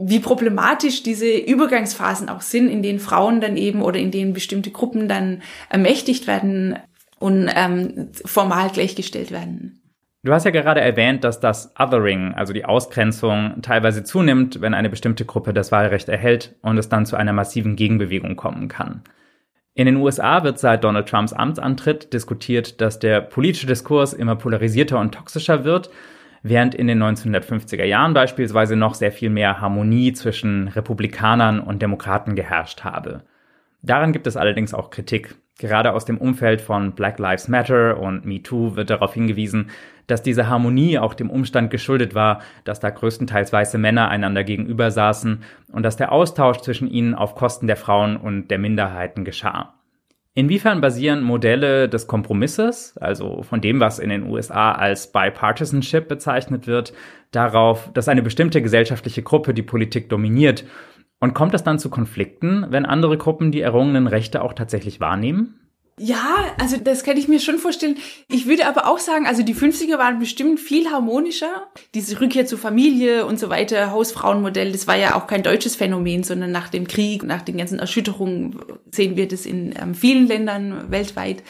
wie problematisch diese Übergangsphasen auch sind, in denen Frauen dann eben oder in denen bestimmte Gruppen dann ermächtigt werden und ähm, formal gleichgestellt werden. Du hast ja gerade erwähnt, dass das Othering, also die Ausgrenzung, teilweise zunimmt, wenn eine bestimmte Gruppe das Wahlrecht erhält und es dann zu einer massiven Gegenbewegung kommen kann. In den USA wird seit Donald Trumps Amtsantritt diskutiert, dass der politische Diskurs immer polarisierter und toxischer wird während in den 1950er Jahren beispielsweise noch sehr viel mehr Harmonie zwischen Republikanern und Demokraten geherrscht habe. Daran gibt es allerdings auch Kritik. Gerade aus dem Umfeld von Black Lives Matter und MeToo wird darauf hingewiesen, dass diese Harmonie auch dem Umstand geschuldet war, dass da größtenteils weiße Männer einander gegenüber saßen und dass der Austausch zwischen ihnen auf Kosten der Frauen und der Minderheiten geschah. Inwiefern basieren Modelle des Kompromisses, also von dem, was in den USA als Bipartisanship bezeichnet wird, darauf, dass eine bestimmte gesellschaftliche Gruppe die Politik dominiert Und kommt es dann zu Konflikten, wenn andere Gruppen die errungenen Rechte auch tatsächlich wahrnehmen? Ja, also das kann ich mir schon vorstellen. Ich würde aber auch sagen, also die 50er waren bestimmt viel harmonischer. Diese Rückkehr zur Familie und so weiter, Hausfrauenmodell, das war ja auch kein deutsches Phänomen, sondern nach dem Krieg, nach den ganzen Erschütterungen sehen wir das in ähm, vielen Ländern weltweit.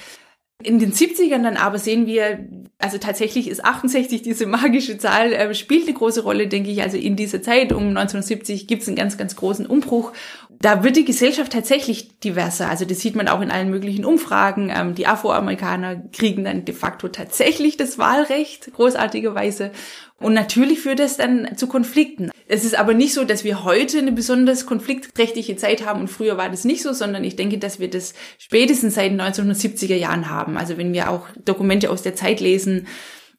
In den 70ern dann aber sehen wir, also tatsächlich ist 68 diese magische Zahl, äh, spielt eine große Rolle, denke ich. Also in dieser Zeit um 1970 gibt es einen ganz, ganz großen Umbruch. Da wird die Gesellschaft tatsächlich diverser. Also das sieht man auch in allen möglichen Umfragen. Ähm, die Afroamerikaner kriegen dann de facto tatsächlich das Wahlrecht, großartigerweise. Und natürlich führt es dann zu Konflikten. Es ist aber nicht so, dass wir heute eine besonders konfliktträchtige Zeit haben und früher war das nicht so, sondern ich denke, dass wir das spätestens seit den 1970er Jahren haben. Also wenn wir auch Dokumente aus der Zeit lesen,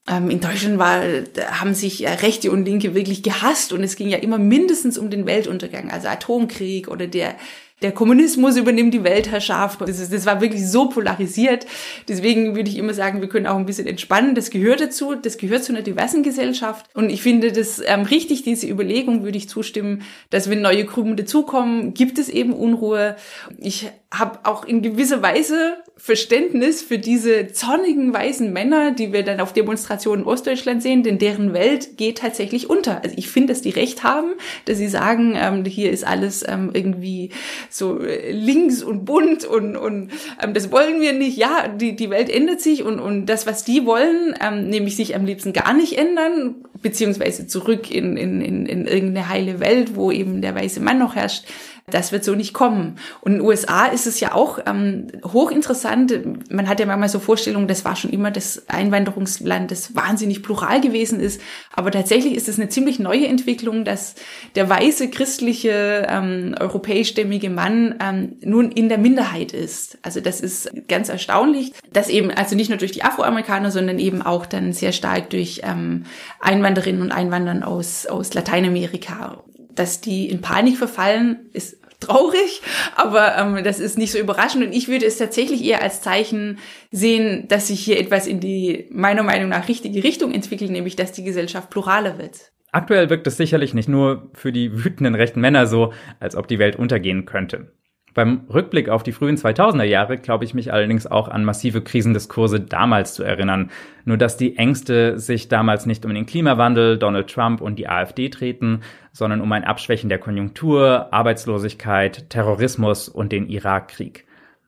in Deutschland war, haben sich Rechte und Linke wirklich gehasst und es ging ja immer mindestens um den Weltuntergang, also Atomkrieg oder der der Kommunismus übernimmt die Weltherrschaft. Das, ist, das war wirklich so polarisiert. Deswegen würde ich immer sagen, wir können auch ein bisschen entspannen. Das gehört dazu. Das gehört zu einer diversen Gesellschaft. Und ich finde das ähm, richtig, diese Überlegung würde ich zustimmen, dass wenn neue Gruppen dazukommen, gibt es eben Unruhe. Ich habe auch in gewisser Weise Verständnis für diese zornigen weißen Männer, die wir dann auf Demonstrationen in Ostdeutschland sehen, denn deren Welt geht tatsächlich unter. Also ich finde, dass die Recht haben, dass sie sagen, ähm, hier ist alles ähm, irgendwie so äh, links und bunt und, und ähm, das wollen wir nicht. Ja, die, die Welt ändert sich und, und das, was die wollen, ähm, nämlich sich am liebsten gar nicht ändern, beziehungsweise zurück in, in, in, in irgendeine heile Welt, wo eben der weiße Mann noch herrscht, das wird so nicht kommen. Und in den USA ist es ja auch ähm, hochinteressant. Man hat ja manchmal so Vorstellungen, das war schon immer das Einwanderungsland, das wahnsinnig plural gewesen ist. Aber tatsächlich ist es eine ziemlich neue Entwicklung, dass der weiße, christliche, ähm, europäischstämmige Mann ähm, nun in der Minderheit ist. Also das ist ganz erstaunlich, dass eben also nicht nur durch die Afroamerikaner, sondern eben auch dann sehr stark durch ähm, Einwanderinnen und Einwandern aus, aus Lateinamerika dass die in Panik verfallen, ist traurig, aber ähm, das ist nicht so überraschend und ich würde es tatsächlich eher als Zeichen sehen, dass sich hier etwas in die meiner Meinung nach richtige Richtung entwickelt, nämlich dass die Gesellschaft pluraler wird. Aktuell wirkt es sicherlich nicht nur für die wütenden rechten Männer so, als ob die Welt untergehen könnte. Beim Rückblick auf die frühen 2000er Jahre glaube ich mich allerdings auch an massive Krisendiskurse damals zu erinnern. Nur dass die Ängste sich damals nicht um den Klimawandel, Donald Trump und die AfD treten, sondern um ein Abschwächen der Konjunktur, Arbeitslosigkeit, Terrorismus und den Irakkrieg.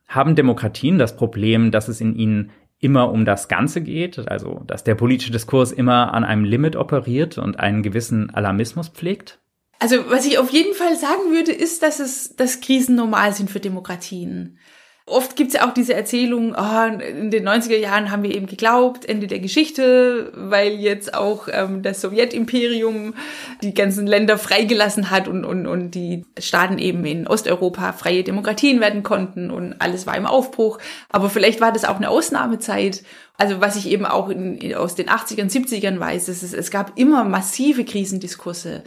Haben Demokratien das Problem, dass es in ihnen immer um das Ganze geht, also dass der politische Diskurs immer an einem Limit operiert und einen gewissen Alarmismus pflegt? Also was ich auf jeden Fall sagen würde, ist, dass es, dass Krisen normal sind für Demokratien. Oft gibt es ja auch diese Erzählung, oh, in den 90er Jahren haben wir eben geglaubt, Ende der Geschichte, weil jetzt auch ähm, das Sowjetimperium die ganzen Länder freigelassen hat und, und, und die Staaten eben in Osteuropa freie Demokratien werden konnten und alles war im Aufbruch. Aber vielleicht war das auch eine Ausnahmezeit. Also was ich eben auch in, aus den 80ern, 70ern weiß, ist, es, es gab immer massive Krisendiskurse.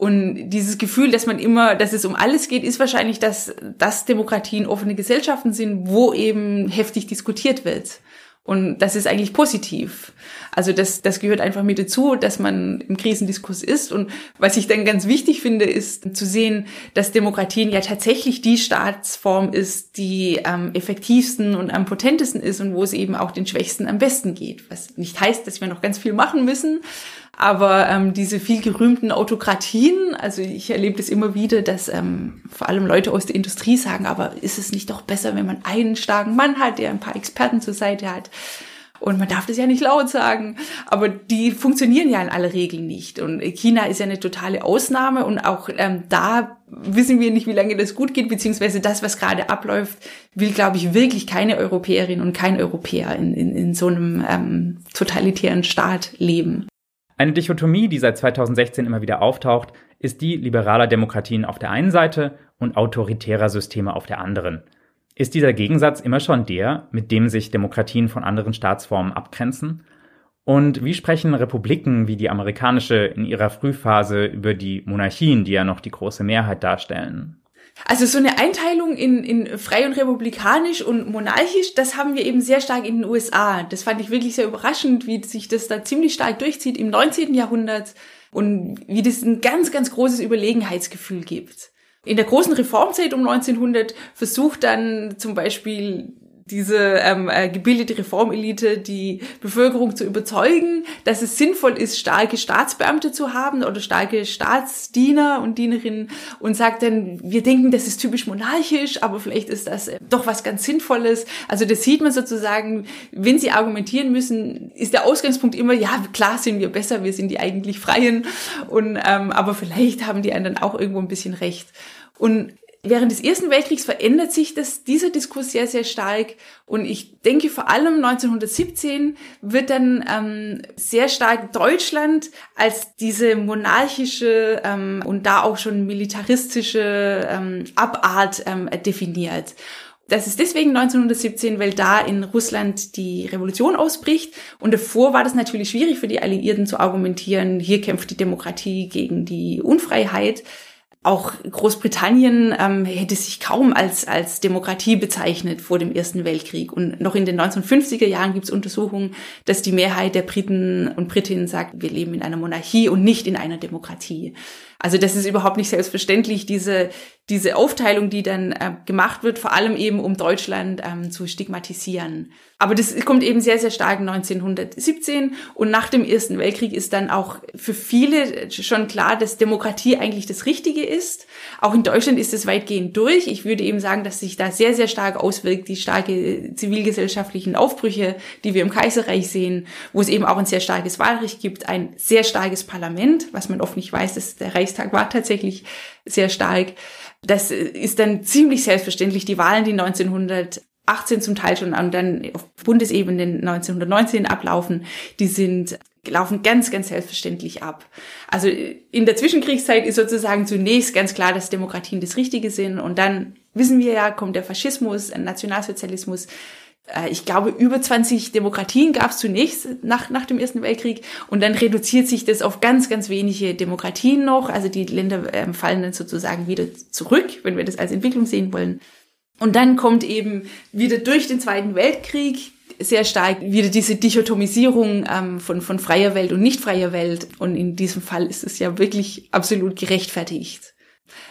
Und dieses Gefühl, dass man immer, dass es um alles geht, ist wahrscheinlich, dass, dass Demokratien offene Gesellschaften sind, wo eben heftig diskutiert wird. Und das ist eigentlich positiv. Also das, das gehört einfach mit dazu, dass man im Krisendiskurs ist. Und was ich dann ganz wichtig finde, ist zu sehen, dass Demokratien ja tatsächlich die Staatsform ist, die am effektivsten und am potentesten ist und wo es eben auch den Schwächsten am besten geht. Was nicht heißt, dass wir noch ganz viel machen müssen, aber ähm, diese viel gerühmten Autokratien, also ich erlebe das immer wieder, dass ähm, vor allem Leute aus der Industrie sagen, aber ist es nicht doch besser, wenn man einen starken Mann hat, der ein paar Experten zur Seite hat? Und man darf das ja nicht laut sagen, aber die funktionieren ja in aller Regel nicht. Und China ist ja eine totale Ausnahme und auch ähm, da wissen wir nicht, wie lange das gut geht, beziehungsweise das, was gerade abläuft, will, glaube ich, wirklich keine Europäerin und kein Europäer in, in, in so einem ähm, totalitären Staat leben. Eine Dichotomie, die seit 2016 immer wieder auftaucht, ist die liberaler Demokratien auf der einen Seite und autoritärer Systeme auf der anderen. Ist dieser Gegensatz immer schon der, mit dem sich Demokratien von anderen Staatsformen abgrenzen? Und wie sprechen Republiken wie die amerikanische in ihrer Frühphase über die Monarchien, die ja noch die große Mehrheit darstellen? Also so eine Einteilung in, in frei und republikanisch und monarchisch, das haben wir eben sehr stark in den USA. Das fand ich wirklich sehr überraschend, wie sich das da ziemlich stark durchzieht im 19. Jahrhundert und wie das ein ganz, ganz großes Überlegenheitsgefühl gibt. In der großen Reformzeit um 1900 versucht dann zum Beispiel diese ähm, äh, gebildete Reformelite die Bevölkerung zu überzeugen, dass es sinnvoll ist, starke Staatsbeamte zu haben oder starke Staatsdiener und Dienerinnen und sagt dann, wir denken, das ist typisch monarchisch, aber vielleicht ist das äh, doch was ganz Sinnvolles. Also das sieht man sozusagen, wenn sie argumentieren müssen, ist der Ausgangspunkt immer, ja, klar sind wir besser, wir sind die eigentlich Freien und ähm, aber vielleicht haben die anderen auch irgendwo ein bisschen recht. Und Während des Ersten Weltkriegs verändert sich das, dieser Diskurs sehr, sehr stark. Und ich denke, vor allem 1917 wird dann ähm, sehr stark Deutschland als diese monarchische ähm, und da auch schon militaristische ähm, Abart ähm, definiert. Das ist deswegen 1917, weil da in Russland die Revolution ausbricht. Und davor war das natürlich schwierig für die Alliierten zu argumentieren, hier kämpft die Demokratie gegen die Unfreiheit. Auch Großbritannien ähm, hätte sich kaum als, als Demokratie bezeichnet vor dem Ersten Weltkrieg. Und noch in den 1950er Jahren gibt es Untersuchungen, dass die Mehrheit der Briten und Britinnen sagt, wir leben in einer Monarchie und nicht in einer Demokratie. Also das ist überhaupt nicht selbstverständlich, diese, diese Aufteilung, die dann äh, gemacht wird, vor allem eben um Deutschland ähm, zu stigmatisieren. Aber das kommt eben sehr, sehr stark 1917 und nach dem Ersten Weltkrieg ist dann auch für viele schon klar, dass Demokratie eigentlich das Richtige ist. Auch in Deutschland ist es weitgehend durch. Ich würde eben sagen, dass sich da sehr, sehr stark auswirkt, die starke zivilgesellschaftlichen Aufbrüche, die wir im Kaiserreich sehen, wo es eben auch ein sehr starkes Wahlrecht gibt, ein sehr starkes Parlament, was man oft nicht weiß, dass der Reichstag war tatsächlich sehr stark. Das ist dann ziemlich selbstverständlich. Die Wahlen, die 1918 zum Teil schon und dann auf Bundesebene 1919 ablaufen, die sind laufen ganz, ganz selbstverständlich ab. Also in der Zwischenkriegszeit ist sozusagen zunächst ganz klar, dass Demokratien das Richtige sind und dann wissen wir ja, kommt der Faschismus, Nationalsozialismus, ich glaube, über 20 Demokratien gab es zunächst nach, nach dem Ersten Weltkrieg und dann reduziert sich das auf ganz, ganz wenige Demokratien noch. Also die Länder äh, fallen dann sozusagen wieder zurück, wenn wir das als Entwicklung sehen wollen. Und dann kommt eben wieder durch den Zweiten Weltkrieg sehr stark wieder diese Dichotomisierung ähm, von, von freier Welt und nicht freier Welt. Und in diesem Fall ist es ja wirklich absolut gerechtfertigt.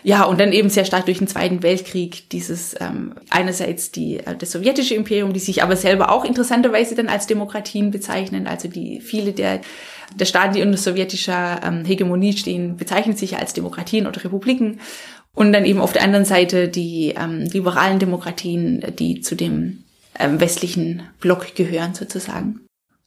Ja, und dann eben sehr stark durch den Zweiten Weltkrieg dieses ähm, einerseits die äh, das sowjetische Imperium, die sich aber selber auch interessanterweise dann als Demokratien bezeichnen, also die viele der der Staaten, die unter sowjetischer ähm, Hegemonie stehen, bezeichnen sich als Demokratien oder Republiken. Und dann eben auf der anderen Seite die ähm, liberalen Demokratien, die zu dem ähm, westlichen Block gehören sozusagen.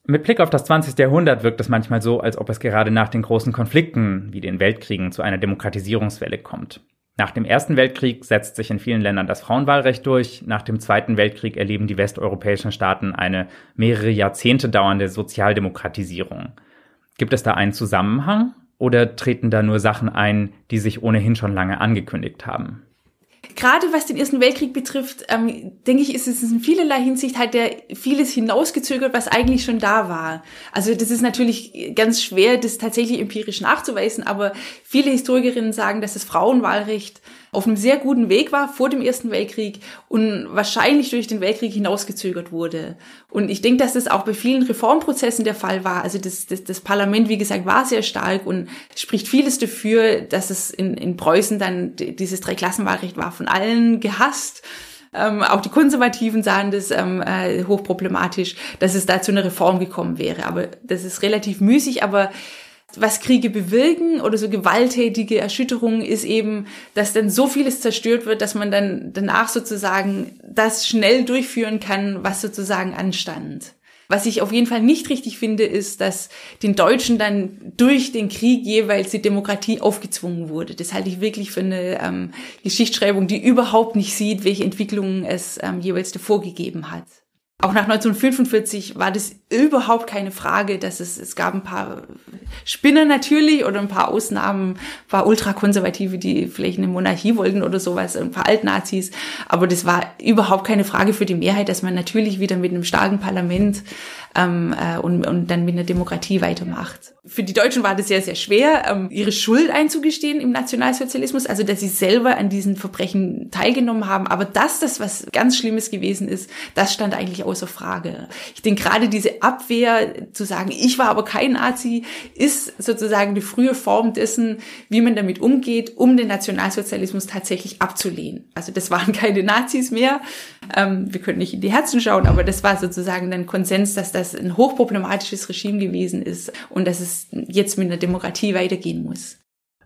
Mit Blick auf das 20. Jahrhundert wirkt es manchmal so, als ob es gerade nach den großen Konflikten wie den Weltkriegen zu einer Demokratisierungswelle kommt. Nach dem Ersten Weltkrieg setzt sich in vielen Ländern das Frauenwahlrecht durch. Nach dem Zweiten Weltkrieg erleben die westeuropäischen Staaten eine mehrere Jahrzehnte dauernde Sozialdemokratisierung. Gibt es da einen Zusammenhang oder treten da nur Sachen ein, die sich ohnehin schon lange angekündigt haben? Gerade was den Ersten Weltkrieg betrifft, ähm, denke ich, ist es in vielerlei Hinsicht halt der vieles hinausgezögert, was eigentlich schon da war. Also das ist natürlich ganz schwer, das tatsächlich empirisch nachzuweisen, aber viele Historikerinnen sagen, dass das Frauenwahlrecht auf einem sehr guten Weg war vor dem Ersten Weltkrieg und wahrscheinlich durch den Weltkrieg hinausgezögert wurde. Und ich denke, dass das auch bei vielen Reformprozessen der Fall war. Also das, das, das Parlament, wie gesagt, war sehr stark und spricht vieles dafür, dass es in, in Preußen dann dieses Dreiklassenwahlrecht war von allen gehasst. Ähm, auch die Konservativen sahen das ähm, äh, hochproblematisch, dass es da zu einer Reform gekommen wäre. Aber das ist relativ müßig, aber was Kriege bewirken oder so gewalttätige Erschütterungen ist eben, dass dann so vieles zerstört wird, dass man dann danach sozusagen das schnell durchführen kann, was sozusagen anstand. Was ich auf jeden Fall nicht richtig finde, ist, dass den Deutschen dann durch den Krieg jeweils die Demokratie aufgezwungen wurde. Das halte ich wirklich für eine ähm, Geschichtsschreibung, die überhaupt nicht sieht, welche Entwicklungen es ähm, jeweils davor gegeben hat. Auch nach 1945 war das überhaupt keine Frage, dass es, es gab ein paar Spinner natürlich oder ein paar Ausnahmen, ein paar Ultrakonservative, die vielleicht eine Monarchie wollten oder sowas, ein paar Altnazis. Aber das war überhaupt keine Frage für die Mehrheit, dass man natürlich wieder mit einem starken Parlament ähm, äh, und, und dann mit einer Demokratie weitermacht. Für die Deutschen war das sehr, sehr schwer, ähm, ihre Schuld einzugestehen im Nationalsozialismus, also dass sie selber an diesen Verbrechen teilgenommen haben. Aber dass das was ganz Schlimmes gewesen ist, das stand eigentlich außer Frage. Ich denke gerade diese Abwehr zu sagen, ich war aber kein Nazi, ist sozusagen die frühe Form dessen, wie man damit umgeht, um den Nationalsozialismus tatsächlich abzulehnen. Also das waren (laughs) keine Nazis mehr. Ähm, wir können nicht in die Herzen schauen, aber das war sozusagen ein Konsens, dass das ein hochproblematisches Regime gewesen ist und dass es jetzt mit einer Demokratie weitergehen muss.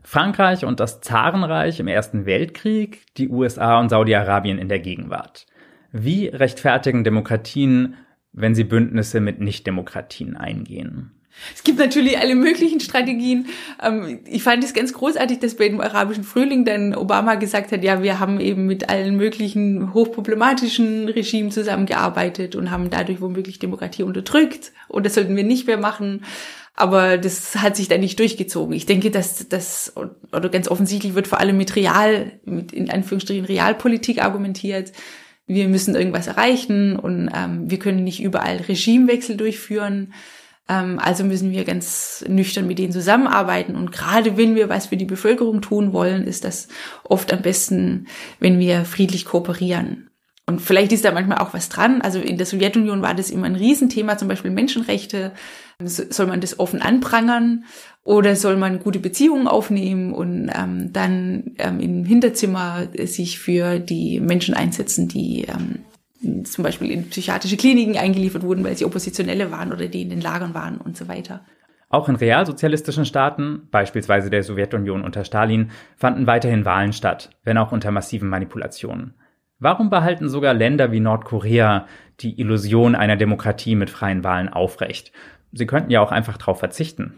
Frankreich und das Zarenreich im Ersten Weltkrieg, die USA und Saudi-Arabien in der Gegenwart. Wie rechtfertigen Demokratien, wenn sie Bündnisse mit Nichtdemokratien eingehen? Es gibt natürlich alle möglichen Strategien. Ähm, ich fand es ganz großartig, dass bei dem arabischen Frühling dann Obama gesagt hat, ja, wir haben eben mit allen möglichen hochproblematischen Regimen zusammengearbeitet und haben dadurch womöglich Demokratie unterdrückt. Und das sollten wir nicht mehr machen. Aber das hat sich dann nicht durchgezogen. Ich denke, dass das, oder ganz offensichtlich wird vor allem mit Real, mit in Anführungsstrichen Realpolitik argumentiert. Wir müssen irgendwas erreichen und ähm, wir können nicht überall Regimewechsel durchführen. Ähm, also müssen wir ganz nüchtern mit denen zusammenarbeiten. Und gerade wenn wir was für die Bevölkerung tun wollen, ist das oft am besten, wenn wir friedlich kooperieren. Und vielleicht ist da manchmal auch was dran. Also in der Sowjetunion war das immer ein Riesenthema, zum Beispiel Menschenrechte. Soll man das offen anprangern oder soll man gute Beziehungen aufnehmen und ähm, dann ähm, im Hinterzimmer sich für die Menschen einsetzen, die ähm, zum Beispiel in psychiatrische Kliniken eingeliefert wurden, weil sie Oppositionelle waren oder die in den Lagern waren und so weiter. Auch in realsozialistischen Staaten, beispielsweise der Sowjetunion unter Stalin, fanden weiterhin Wahlen statt, wenn auch unter massiven Manipulationen. Warum behalten sogar Länder wie Nordkorea die Illusion einer Demokratie mit freien Wahlen aufrecht? Sie könnten ja auch einfach darauf verzichten.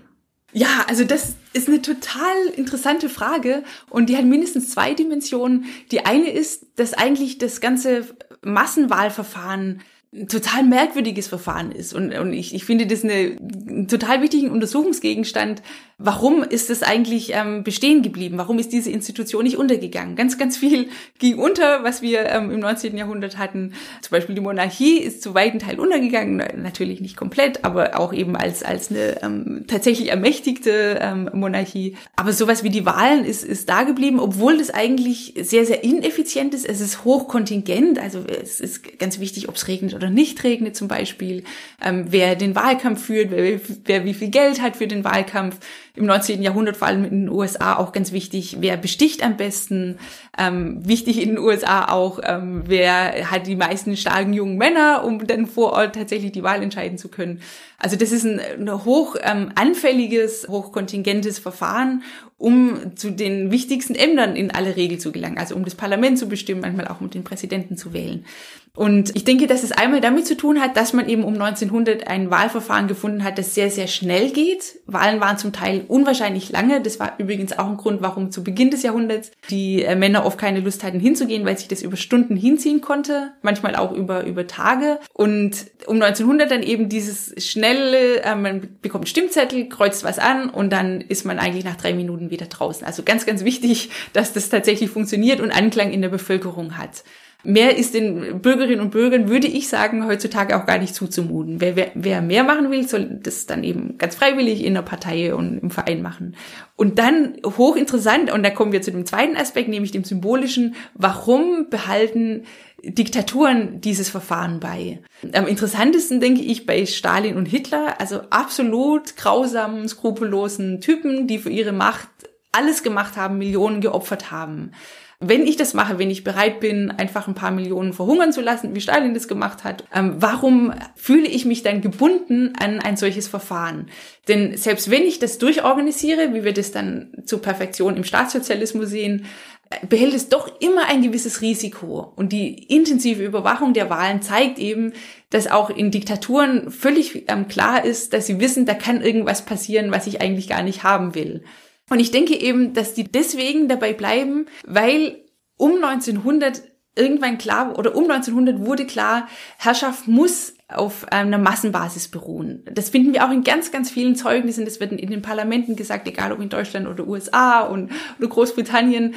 Ja, also das ist eine total interessante Frage und die hat mindestens zwei Dimensionen. Die eine ist, dass eigentlich das ganze Massenwahlverfahren total merkwürdiges Verfahren ist. Und, und ich, ich finde das eine, einen total wichtigen Untersuchungsgegenstand. Warum ist das eigentlich ähm, bestehen geblieben? Warum ist diese Institution nicht untergegangen? Ganz, ganz viel (laughs) ging unter, was wir ähm, im 19. Jahrhundert hatten. Zum Beispiel die Monarchie ist zu weiten Teil untergegangen, natürlich nicht komplett, aber auch eben als, als eine ähm, tatsächlich ermächtigte ähm, Monarchie. Aber sowas wie die Wahlen ist, ist da geblieben, obwohl das eigentlich sehr, sehr ineffizient ist. Es ist hochkontingent, also es ist ganz wichtig, ob es regnet oder nicht regnet zum Beispiel, ähm, wer den Wahlkampf führt, wer, wer wie viel Geld hat für den Wahlkampf. Im 19. Jahrhundert vor allem in den USA auch ganz wichtig, wer besticht am besten. Ähm, wichtig in den USA auch, ähm, wer hat die meisten starken jungen Männer, um dann vor Ort tatsächlich die Wahl entscheiden zu können. Also das ist ein, ein hoch ähm, anfälliges, hochkontingentes Verfahren, um zu den wichtigsten Ämtern in aller Regel zu gelangen. Also um das Parlament zu bestimmen, manchmal auch um den Präsidenten zu wählen. Und ich denke, dass es einmal damit zu tun hat, dass man eben um 1900 ein Wahlverfahren gefunden hat, das sehr, sehr schnell geht. Wahlen waren zum Teil unwahrscheinlich lange. Das war übrigens auch ein Grund, warum zu Beginn des Jahrhunderts die äh, Männer oft keine Lust hatten hinzugehen, weil sich das über Stunden hinziehen konnte, manchmal auch über, über Tage. Und um 1900 dann eben dieses schnelle, äh, man bekommt Stimmzettel, kreuzt was an und dann ist man eigentlich nach drei Minuten wieder draußen. Also ganz, ganz wichtig, dass das tatsächlich funktioniert und Anklang in der Bevölkerung hat. Mehr ist den Bürgerinnen und Bürgern, würde ich sagen, heutzutage auch gar nicht zuzumuten. Wer, wer, wer mehr machen will, soll das dann eben ganz freiwillig in der Partei und im Verein machen. Und dann hochinteressant, und da kommen wir zu dem zweiten Aspekt, nämlich dem symbolischen, warum behalten Diktaturen dieses Verfahren bei. Am interessantesten denke ich bei Stalin und Hitler, also absolut grausamen, skrupellosen Typen, die für ihre Macht alles gemacht haben, Millionen geopfert haben. Wenn ich das mache, wenn ich bereit bin, einfach ein paar Millionen verhungern zu lassen, wie Stalin das gemacht hat, ähm, warum fühle ich mich dann gebunden an ein solches Verfahren? Denn selbst wenn ich das durchorganisiere, wie wir das dann zur Perfektion im Staatssozialismus sehen, behält es doch immer ein gewisses Risiko. Und die intensive Überwachung der Wahlen zeigt eben, dass auch in Diktaturen völlig ähm, klar ist, dass sie wissen, da kann irgendwas passieren, was ich eigentlich gar nicht haben will. Und ich denke eben, dass die deswegen dabei bleiben, weil um 1900 irgendwann klar oder um 1900 wurde klar, Herrschaft muss auf einer Massenbasis beruhen. Das finden wir auch in ganz, ganz vielen Zeugnissen. Das wird in den Parlamenten gesagt, egal ob in Deutschland oder USA und, oder Großbritannien,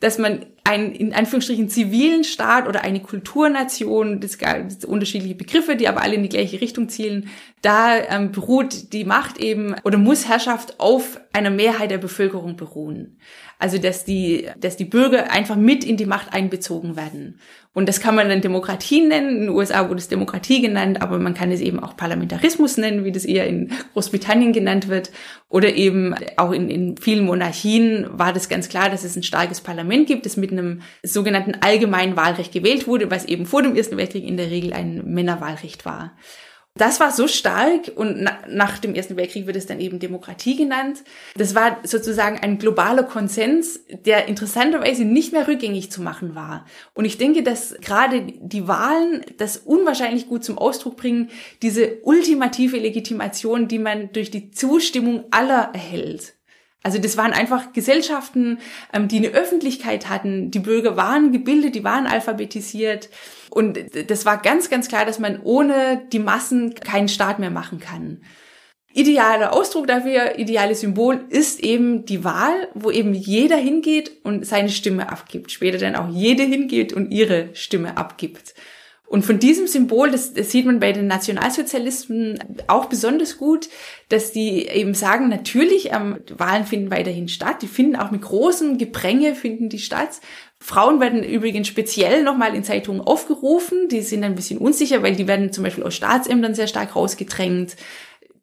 dass man einen in Anführungsstrichen zivilen Staat oder eine Kulturnation, das gibt unterschiedliche Begriffe, die aber alle in die gleiche Richtung zielen, da ähm, beruht die Macht eben oder muss Herrschaft auf einer Mehrheit der Bevölkerung beruhen. Also dass die, dass die Bürger einfach mit in die Macht einbezogen werden. Und das kann man dann Demokratie nennen. In den USA wurde es Demokratie genannt, aber man kann es eben auch Parlamentarismus nennen, wie das eher in Großbritannien genannt wird. Oder eben auch in, in vielen Monarchien war das ganz klar, dass es ein starkes Parlament gibt, das mit einem sogenannten allgemeinen Wahlrecht gewählt wurde, was eben vor dem Ersten Weltkrieg in der Regel ein Männerwahlrecht war. Das war so stark und na, nach dem Ersten Weltkrieg wird es dann eben Demokratie genannt. Das war sozusagen ein globaler Konsens, der interessanterweise nicht mehr rückgängig zu machen war. Und ich denke, dass gerade die Wahlen das unwahrscheinlich gut zum Ausdruck bringen, diese ultimative Legitimation, die man durch die Zustimmung aller erhält. Also das waren einfach Gesellschaften, ähm, die eine Öffentlichkeit hatten. Die Bürger waren gebildet, die waren alphabetisiert. Und das war ganz, ganz klar, dass man ohne die Massen keinen Staat mehr machen kann. Idealer Ausdruck dafür, ideales Symbol ist eben die Wahl, wo eben jeder hingeht und seine Stimme abgibt. Später dann auch jede hingeht und ihre Stimme abgibt. Und von diesem Symbol, das, das sieht man bei den Nationalsozialisten auch besonders gut, dass die eben sagen, natürlich, ähm, Wahlen finden weiterhin statt, die finden auch mit großem Gepränge, finden die statt. Frauen werden übrigens speziell nochmal in Zeitungen aufgerufen, die sind ein bisschen unsicher, weil die werden zum Beispiel aus Staatsämtern sehr stark rausgedrängt.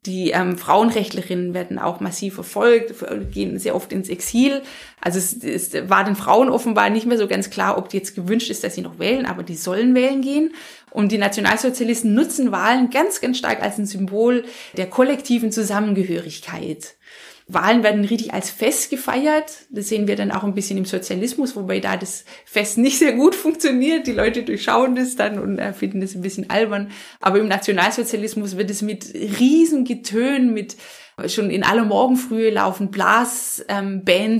Die ähm, Frauenrechtlerinnen werden auch massiv verfolgt, gehen sehr oft ins Exil. Also es, es war den Frauen offenbar nicht mehr so ganz klar, ob jetzt gewünscht ist, dass sie noch wählen, aber die sollen wählen gehen. Und die Nationalsozialisten nutzen Wahlen ganz, ganz stark als ein Symbol der kollektiven Zusammengehörigkeit. Wahlen werden richtig als Fest gefeiert. Das sehen wir dann auch ein bisschen im Sozialismus, wobei da das Fest nicht sehr gut (laughs) funktioniert. Die Leute durchschauen das dann und äh, finden das ein bisschen albern. Aber im Nationalsozialismus wird es mit Riesengetön, mit Schon in aller Morgenfrühe laufen Blasbands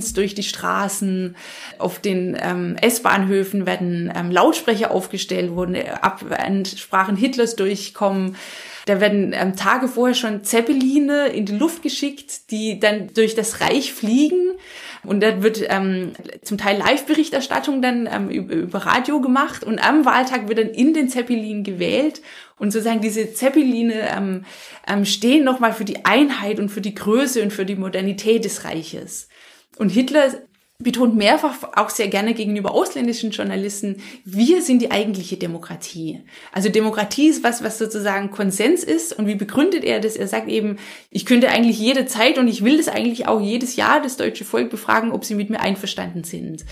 ähm, durch die Straßen. Auf den ähm, S-Bahnhöfen werden ähm, Lautsprecher aufgestellt, wo Sprachen Hitlers durchkommen. Da werden ähm, Tage vorher schon Zeppeline in die Luft geschickt, die dann durch das Reich fliegen. Und da wird ähm, zum Teil Live-Berichterstattung dann ähm, über, Radio gemacht. Und am Wahltag wird dann in den Zeppelin gewählt. Und sozusagen diese Zeppeline ähm, ähm, stehen nochmal für die Einheit und für die Größe und für die Modernität des Reiches. Und Hitler betont mehrfach auch sehr gerne gegenüber ausländischen Journalisten, wir sind die eigentliche Demokratie. Also Demokratie ist was, was sozusagen Konsens ist. Und wie begründet er das? Er sagt eben, ich könnte eigentlich jede Zeit und ich will das eigentlich auch jedes Jahr das deutsche Volk befragen, ob sie mit mir einverstanden sind.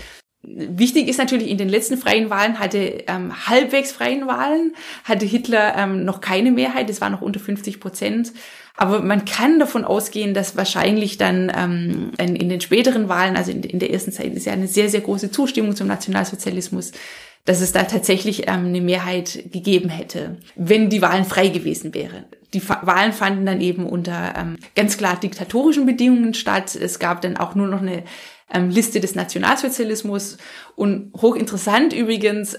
Wichtig ist natürlich, in den letzten freien Wahlen hatte ähm, halbwegs freien Wahlen, hatte Hitler ähm, noch keine Mehrheit, es war noch unter 50 Prozent. Aber man kann davon ausgehen, dass wahrscheinlich dann ähm, in, in den späteren Wahlen, also in, in, der ersten Zeit, ist ja eine sehr, sehr große Zustimmung zum Nationalsozialismus, dass es da tatsächlich ähm, eine Mehrheit gegeben hätte, wenn die Wahlen frei gewesen wären. Die Fa Wahlen fanden dann eben unter ähm, ganz klar diktatorischen Bedingungen statt. Es gab dann auch nur noch eine ähm, Liste des Nationalsozialismus und hochinteressant übrigens,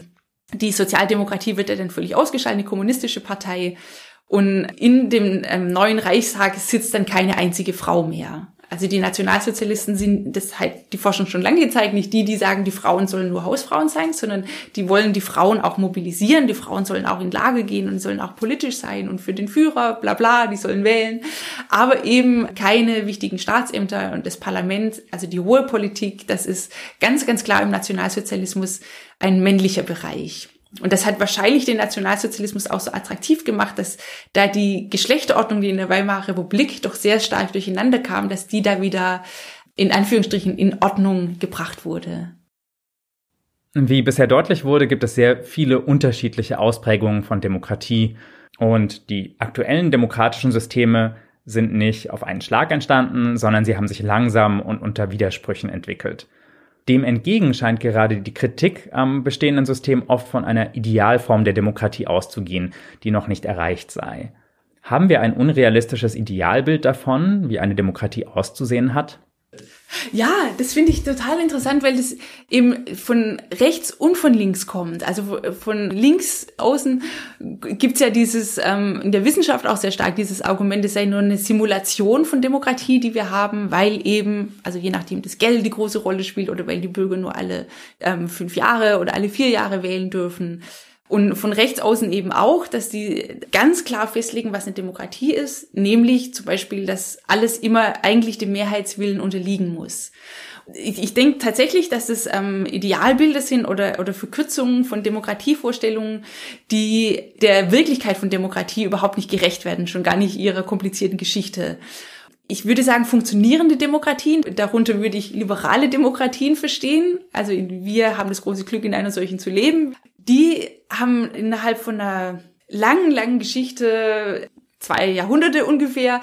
die Sozialdemokratie wird ja dann völlig ausgeschaltet, die kommunistische Partei. Und in dem ähm, neuen Reichstag sitzt dann keine einzige Frau mehr. Also die Nationalsozialisten sind, das halt die Forschung schon lange gezeigt, nicht die, die sagen, die Frauen sollen nur Hausfrauen sein, sondern die wollen die Frauen auch mobilisieren, die Frauen sollen auch in Lage gehen und sollen auch politisch sein und für den Führer, bla bla, die sollen wählen, aber eben keine wichtigen Staatsämter und das Parlament, also die hohe Politik, das ist ganz, ganz klar im Nationalsozialismus ein männlicher Bereich. Und das hat wahrscheinlich den Nationalsozialismus auch so attraktiv gemacht, dass da die Geschlechterordnung, die in der Weimarer Republik doch sehr stark durcheinander kam, dass die da wieder in Anführungsstrichen in Ordnung gebracht wurde. Wie bisher deutlich wurde, gibt es sehr viele unterschiedliche Ausprägungen von Demokratie und die aktuellen demokratischen Systeme sind nicht auf einen Schlag entstanden, sondern sie haben sich langsam und unter Widersprüchen entwickelt. Dem entgegen scheint gerade die Kritik am bestehenden System oft von einer Idealform der Demokratie auszugehen, die noch nicht erreicht sei. Haben wir ein unrealistisches Idealbild davon, wie eine Demokratie auszusehen hat? Ja, das finde ich total interessant, weil das eben von rechts und von links kommt. Also von links außen gibt's ja dieses, ähm, in der Wissenschaft auch sehr stark, dieses Argument, es sei nur eine Simulation von Demokratie, die wir haben, weil eben, also je nachdem das Geld die große Rolle spielt oder weil die Bürger nur alle ähm, fünf Jahre oder alle vier Jahre wählen dürfen. Und von rechts außen eben auch, dass die ganz klar festlegen, was eine Demokratie ist, nämlich zum Beispiel, dass alles immer eigentlich dem Mehrheitswillen unterliegen muss. Ich, ich denke tatsächlich, dass es ähm, Idealbilder sind oder, oder Verkürzungen von Demokratievorstellungen, die der Wirklichkeit von Demokratie überhaupt nicht gerecht werden, schon gar nicht ihrer komplizierten Geschichte ich würde sagen, funktionierende Demokratien. Darunter würde ich liberale Demokratien verstehen. Also wir haben das große Glück, in einer solchen zu leben die haben innerhalb von einer langen, langen Geschichte, zwei Jahrhunderte ungefähr,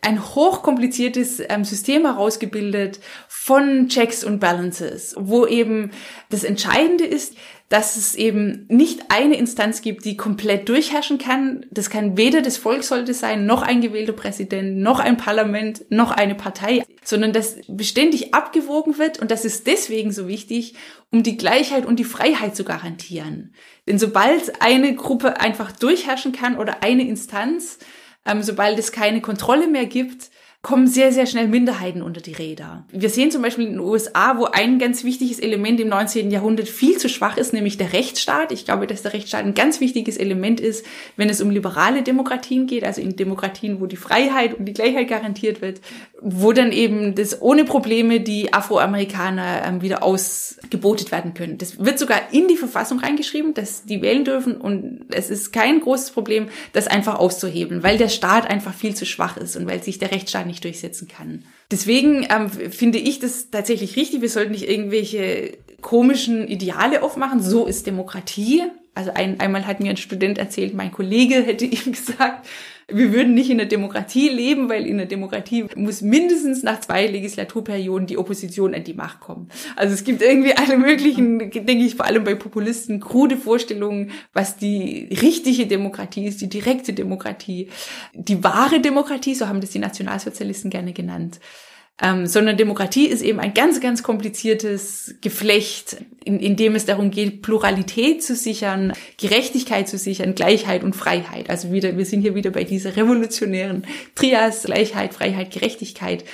ein hochkompliziertes ähm, System herausgebildet von Checks und Balances, wo eben das Entscheidende ist, dass es eben nicht eine Instanz gibt, die komplett durchherrschen kann. Das kann weder das Volk sollte sein, noch ein gewählter Präsident, noch ein Parlament, noch eine Partei, sondern dass beständig abgewogen wird und das ist deswegen so wichtig, um die Gleichheit und die Freiheit zu garantieren. Denn sobald eine Gruppe einfach durchherrschen kann oder eine Instanz, ähm, sobald es keine Kontrolle mehr gibt, kommen sehr, sehr schnell Minderheiten unter die Räder. Wir sehen zum Beispiel in den USA, wo ein ganz wichtiges Element im 19. Jahrhundert viel zu schwach ist, nämlich der Rechtsstaat. Ich glaube, dass der Rechtsstaat ein ganz wichtiges Element ist, wenn es um liberale Demokratien geht, also in Demokratien, wo die Freiheit und die Gleichheit garantiert wird, wo dann eben das ohne Probleme die Afroamerikaner ähm, wieder ausgebotet werden können. Das wird sogar in die Verfassung reingeschrieben, dass die wählen dürfen und es ist kein großes Problem, das einfach auszuhebeln, weil der Staat einfach viel zu schwach ist und weil sich der Rechtsstaat nicht durchsetzen kann. Deswegen ähm, finde ich das tatsächlich richtig. Wir sollten nicht irgendwelche komischen Ideale aufmachen. So ist Demokratie. Also ein, einmal hat mir ein Student erzählt, mein Kollege hätte ihm (laughs) gesagt, wir würden nicht in der Demokratie leben, weil in der Demokratie muss mindestens nach zwei Legislaturperioden die Opposition an die Macht kommen. Also es gibt irgendwie alle möglichen, denke ich, vor allem bei Populisten, krude Vorstellungen, was die richtige Demokratie ist, die direkte Demokratie, die wahre Demokratie, so haben das die Nationalsozialisten gerne genannt. Ähm, sondern Demokratie ist eben ein ganz, ganz kompliziertes Geflecht, in, in dem es darum geht, Pluralität zu sichern, Gerechtigkeit zu sichern, Gleichheit und Freiheit. Also wieder, wir sind hier wieder bei dieser revolutionären Trias, Gleichheit, Freiheit, Gerechtigkeit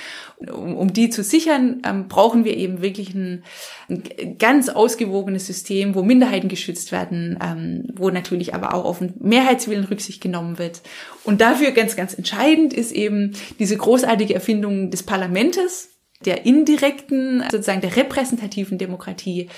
um, um die zu sichern, ähm, brauchen wir eben wirklich ein, ein, ganz ausgewogenes System, wo Minderheiten geschützt werden, ähm, wo natürlich aber auch auf den Mehrheitswillen Rücksicht genommen wird. Und dafür ganz, ganz entscheidend ist eben diese großartige Erfindung des Parlamentes, der indirekten, sozusagen der repräsentativen Demokratie,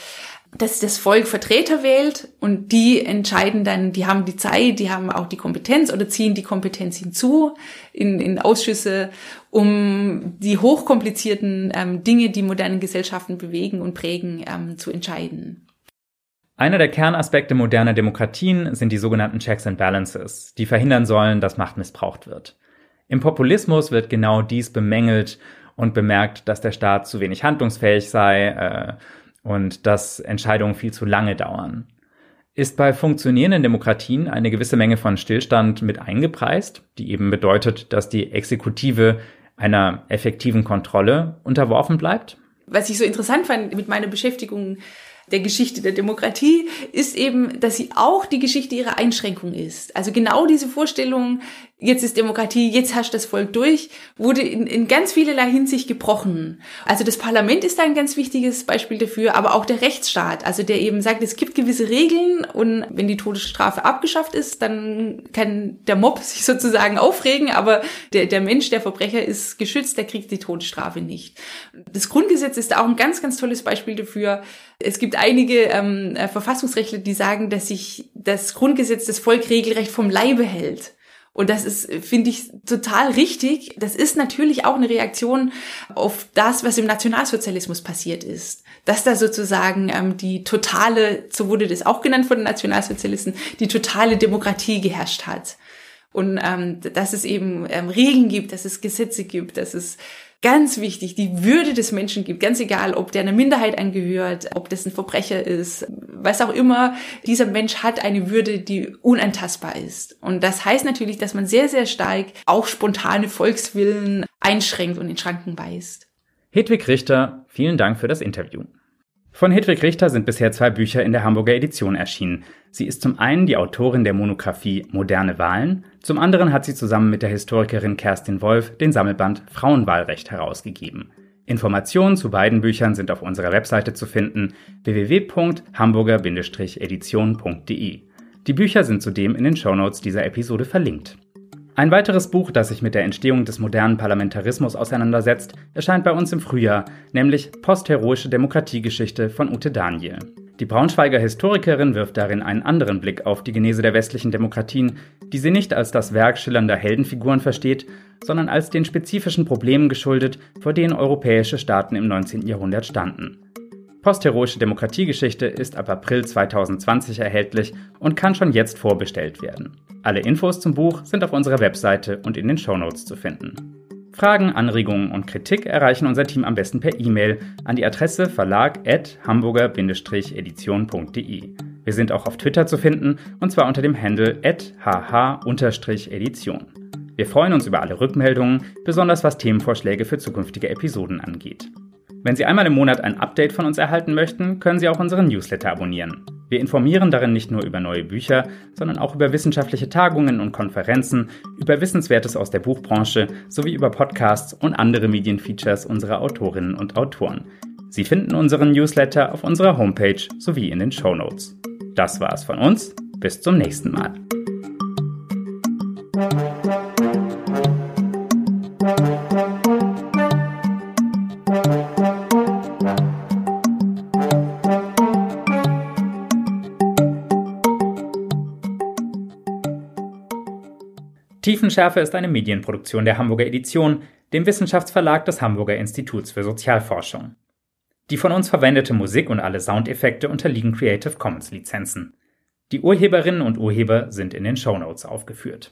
dass das Volk Vertreter wählt und die entscheiden dann, die haben die Zeit, die haben auch die Kompetenz oder ziehen die Kompetenz hinzu in, in Ausschüsse, um die hochkomplizierten ähm, Dinge, die modernen Gesellschaften bewegen und prägen, ähm, zu entscheiden. Einer der Kernaspekte moderner Demokratien sind die sogenannten Checks and Balances, die verhindern sollen, dass Macht missbraucht wird. Im Populismus wird genau dies bemängelt und bemerkt, dass der Staat zu wenig handlungsfähig sei, äh, und dass Entscheidungen viel zu lange dauern. Ist bei funktionierenden Demokratien eine gewisse Menge von Stillstand mit eingepreist, die eben bedeutet, dass die Exekutive einer effektiven Kontrolle unterworfen bleibt? Was ich so interessant fand mit meiner Beschäftigung der Geschichte der Demokratie ist eben, dass sie auch die Geschichte ihrer Einschränkung ist. Also genau diese Vorstellung, jetzt ist Demokratie, jetzt herrscht das Volk durch, wurde in, in ganz vielerlei Hinsicht gebrochen. Also das Parlament ist da ein ganz wichtiges Beispiel dafür, aber auch der Rechtsstaat, also der eben sagt, es gibt gewisse Regeln und wenn die Todesstrafe abgeschafft ist, dann kann der Mob (laughs) sich sozusagen aufregen, aber der, der Mensch, der Verbrecher ist geschützt, der kriegt die Todesstrafe nicht. Das Grundgesetz ist auch ein ganz, ganz tolles Beispiel dafür. Es gibt einige ähm, Verfassungsrechtler, die sagen, dass sich das Grundgesetz das Volk regelrecht vom Leibe hält. Und das ist, finde ich, total richtig. Das ist natürlich auch eine Reaktion auf das, was im Nationalsozialismus passiert ist. Dass da sozusagen ähm, die totale, so wurde das auch genannt von den Nationalsozialisten, die totale Demokratie geherrscht hat. Und ähm, dass es eben ähm, Regeln gibt, dass es Gesetze gibt, dass es ganz wichtig, die Würde des Menschen gibt, ganz egal, ob der einer Minderheit angehört, ob das ein Verbrecher ist, was auch immer, dieser Mensch hat eine Würde, die unantastbar ist. Und das heißt natürlich, dass man sehr, sehr stark auch spontane Volkswillen einschränkt und in Schranken weist. Hedwig Richter, vielen Dank für das Interview. Von Hedwig Richter sind bisher zwei Bücher in der Hamburger Edition erschienen. Sie ist zum einen die Autorin der Monographie Moderne Wahlen, zum anderen hat sie zusammen mit der Historikerin Kerstin Wolf den Sammelband Frauenwahlrecht herausgegeben. Informationen zu beiden Büchern sind auf unserer Webseite zu finden www.hamburger-edition.de. Die Bücher sind zudem in den Shownotes dieser Episode verlinkt. Ein weiteres Buch, das sich mit der Entstehung des modernen Parlamentarismus auseinandersetzt, erscheint bei uns im Frühjahr, nämlich Postheroische Demokratiegeschichte von Ute Daniel. Die Braunschweiger Historikerin wirft darin einen anderen Blick auf die Genese der westlichen Demokratien, die sie nicht als das Werk schillernder Heldenfiguren versteht, sondern als den spezifischen Problemen geschuldet, vor denen europäische Staaten im 19. Jahrhundert standen. Postheroische Demokratiegeschichte ist ab April 2020 erhältlich und kann schon jetzt vorbestellt werden. Alle Infos zum Buch sind auf unserer Webseite und in den Shownotes zu finden. Fragen, Anregungen und Kritik erreichen unser Team am besten per E-Mail an die Adresse verlag@hamburger-edition.de. Wir sind auch auf Twitter zu finden und zwar unter dem Handle hh-edition. Wir freuen uns über alle Rückmeldungen, besonders was Themenvorschläge für zukünftige Episoden angeht. Wenn Sie einmal im Monat ein Update von uns erhalten möchten, können Sie auch unseren Newsletter abonnieren. Wir informieren darin nicht nur über neue Bücher, sondern auch über wissenschaftliche Tagungen und Konferenzen, über Wissenswertes aus der Buchbranche sowie über Podcasts und andere Medienfeatures unserer Autorinnen und Autoren. Sie finden unseren Newsletter auf unserer Homepage sowie in den Show Notes. Das war's von uns. Bis zum nächsten Mal. Tiefenschärfe ist eine Medienproduktion der Hamburger Edition, dem Wissenschaftsverlag des Hamburger Instituts für Sozialforschung. Die von uns verwendete Musik und alle Soundeffekte unterliegen Creative Commons Lizenzen. Die Urheberinnen und Urheber sind in den Shownotes aufgeführt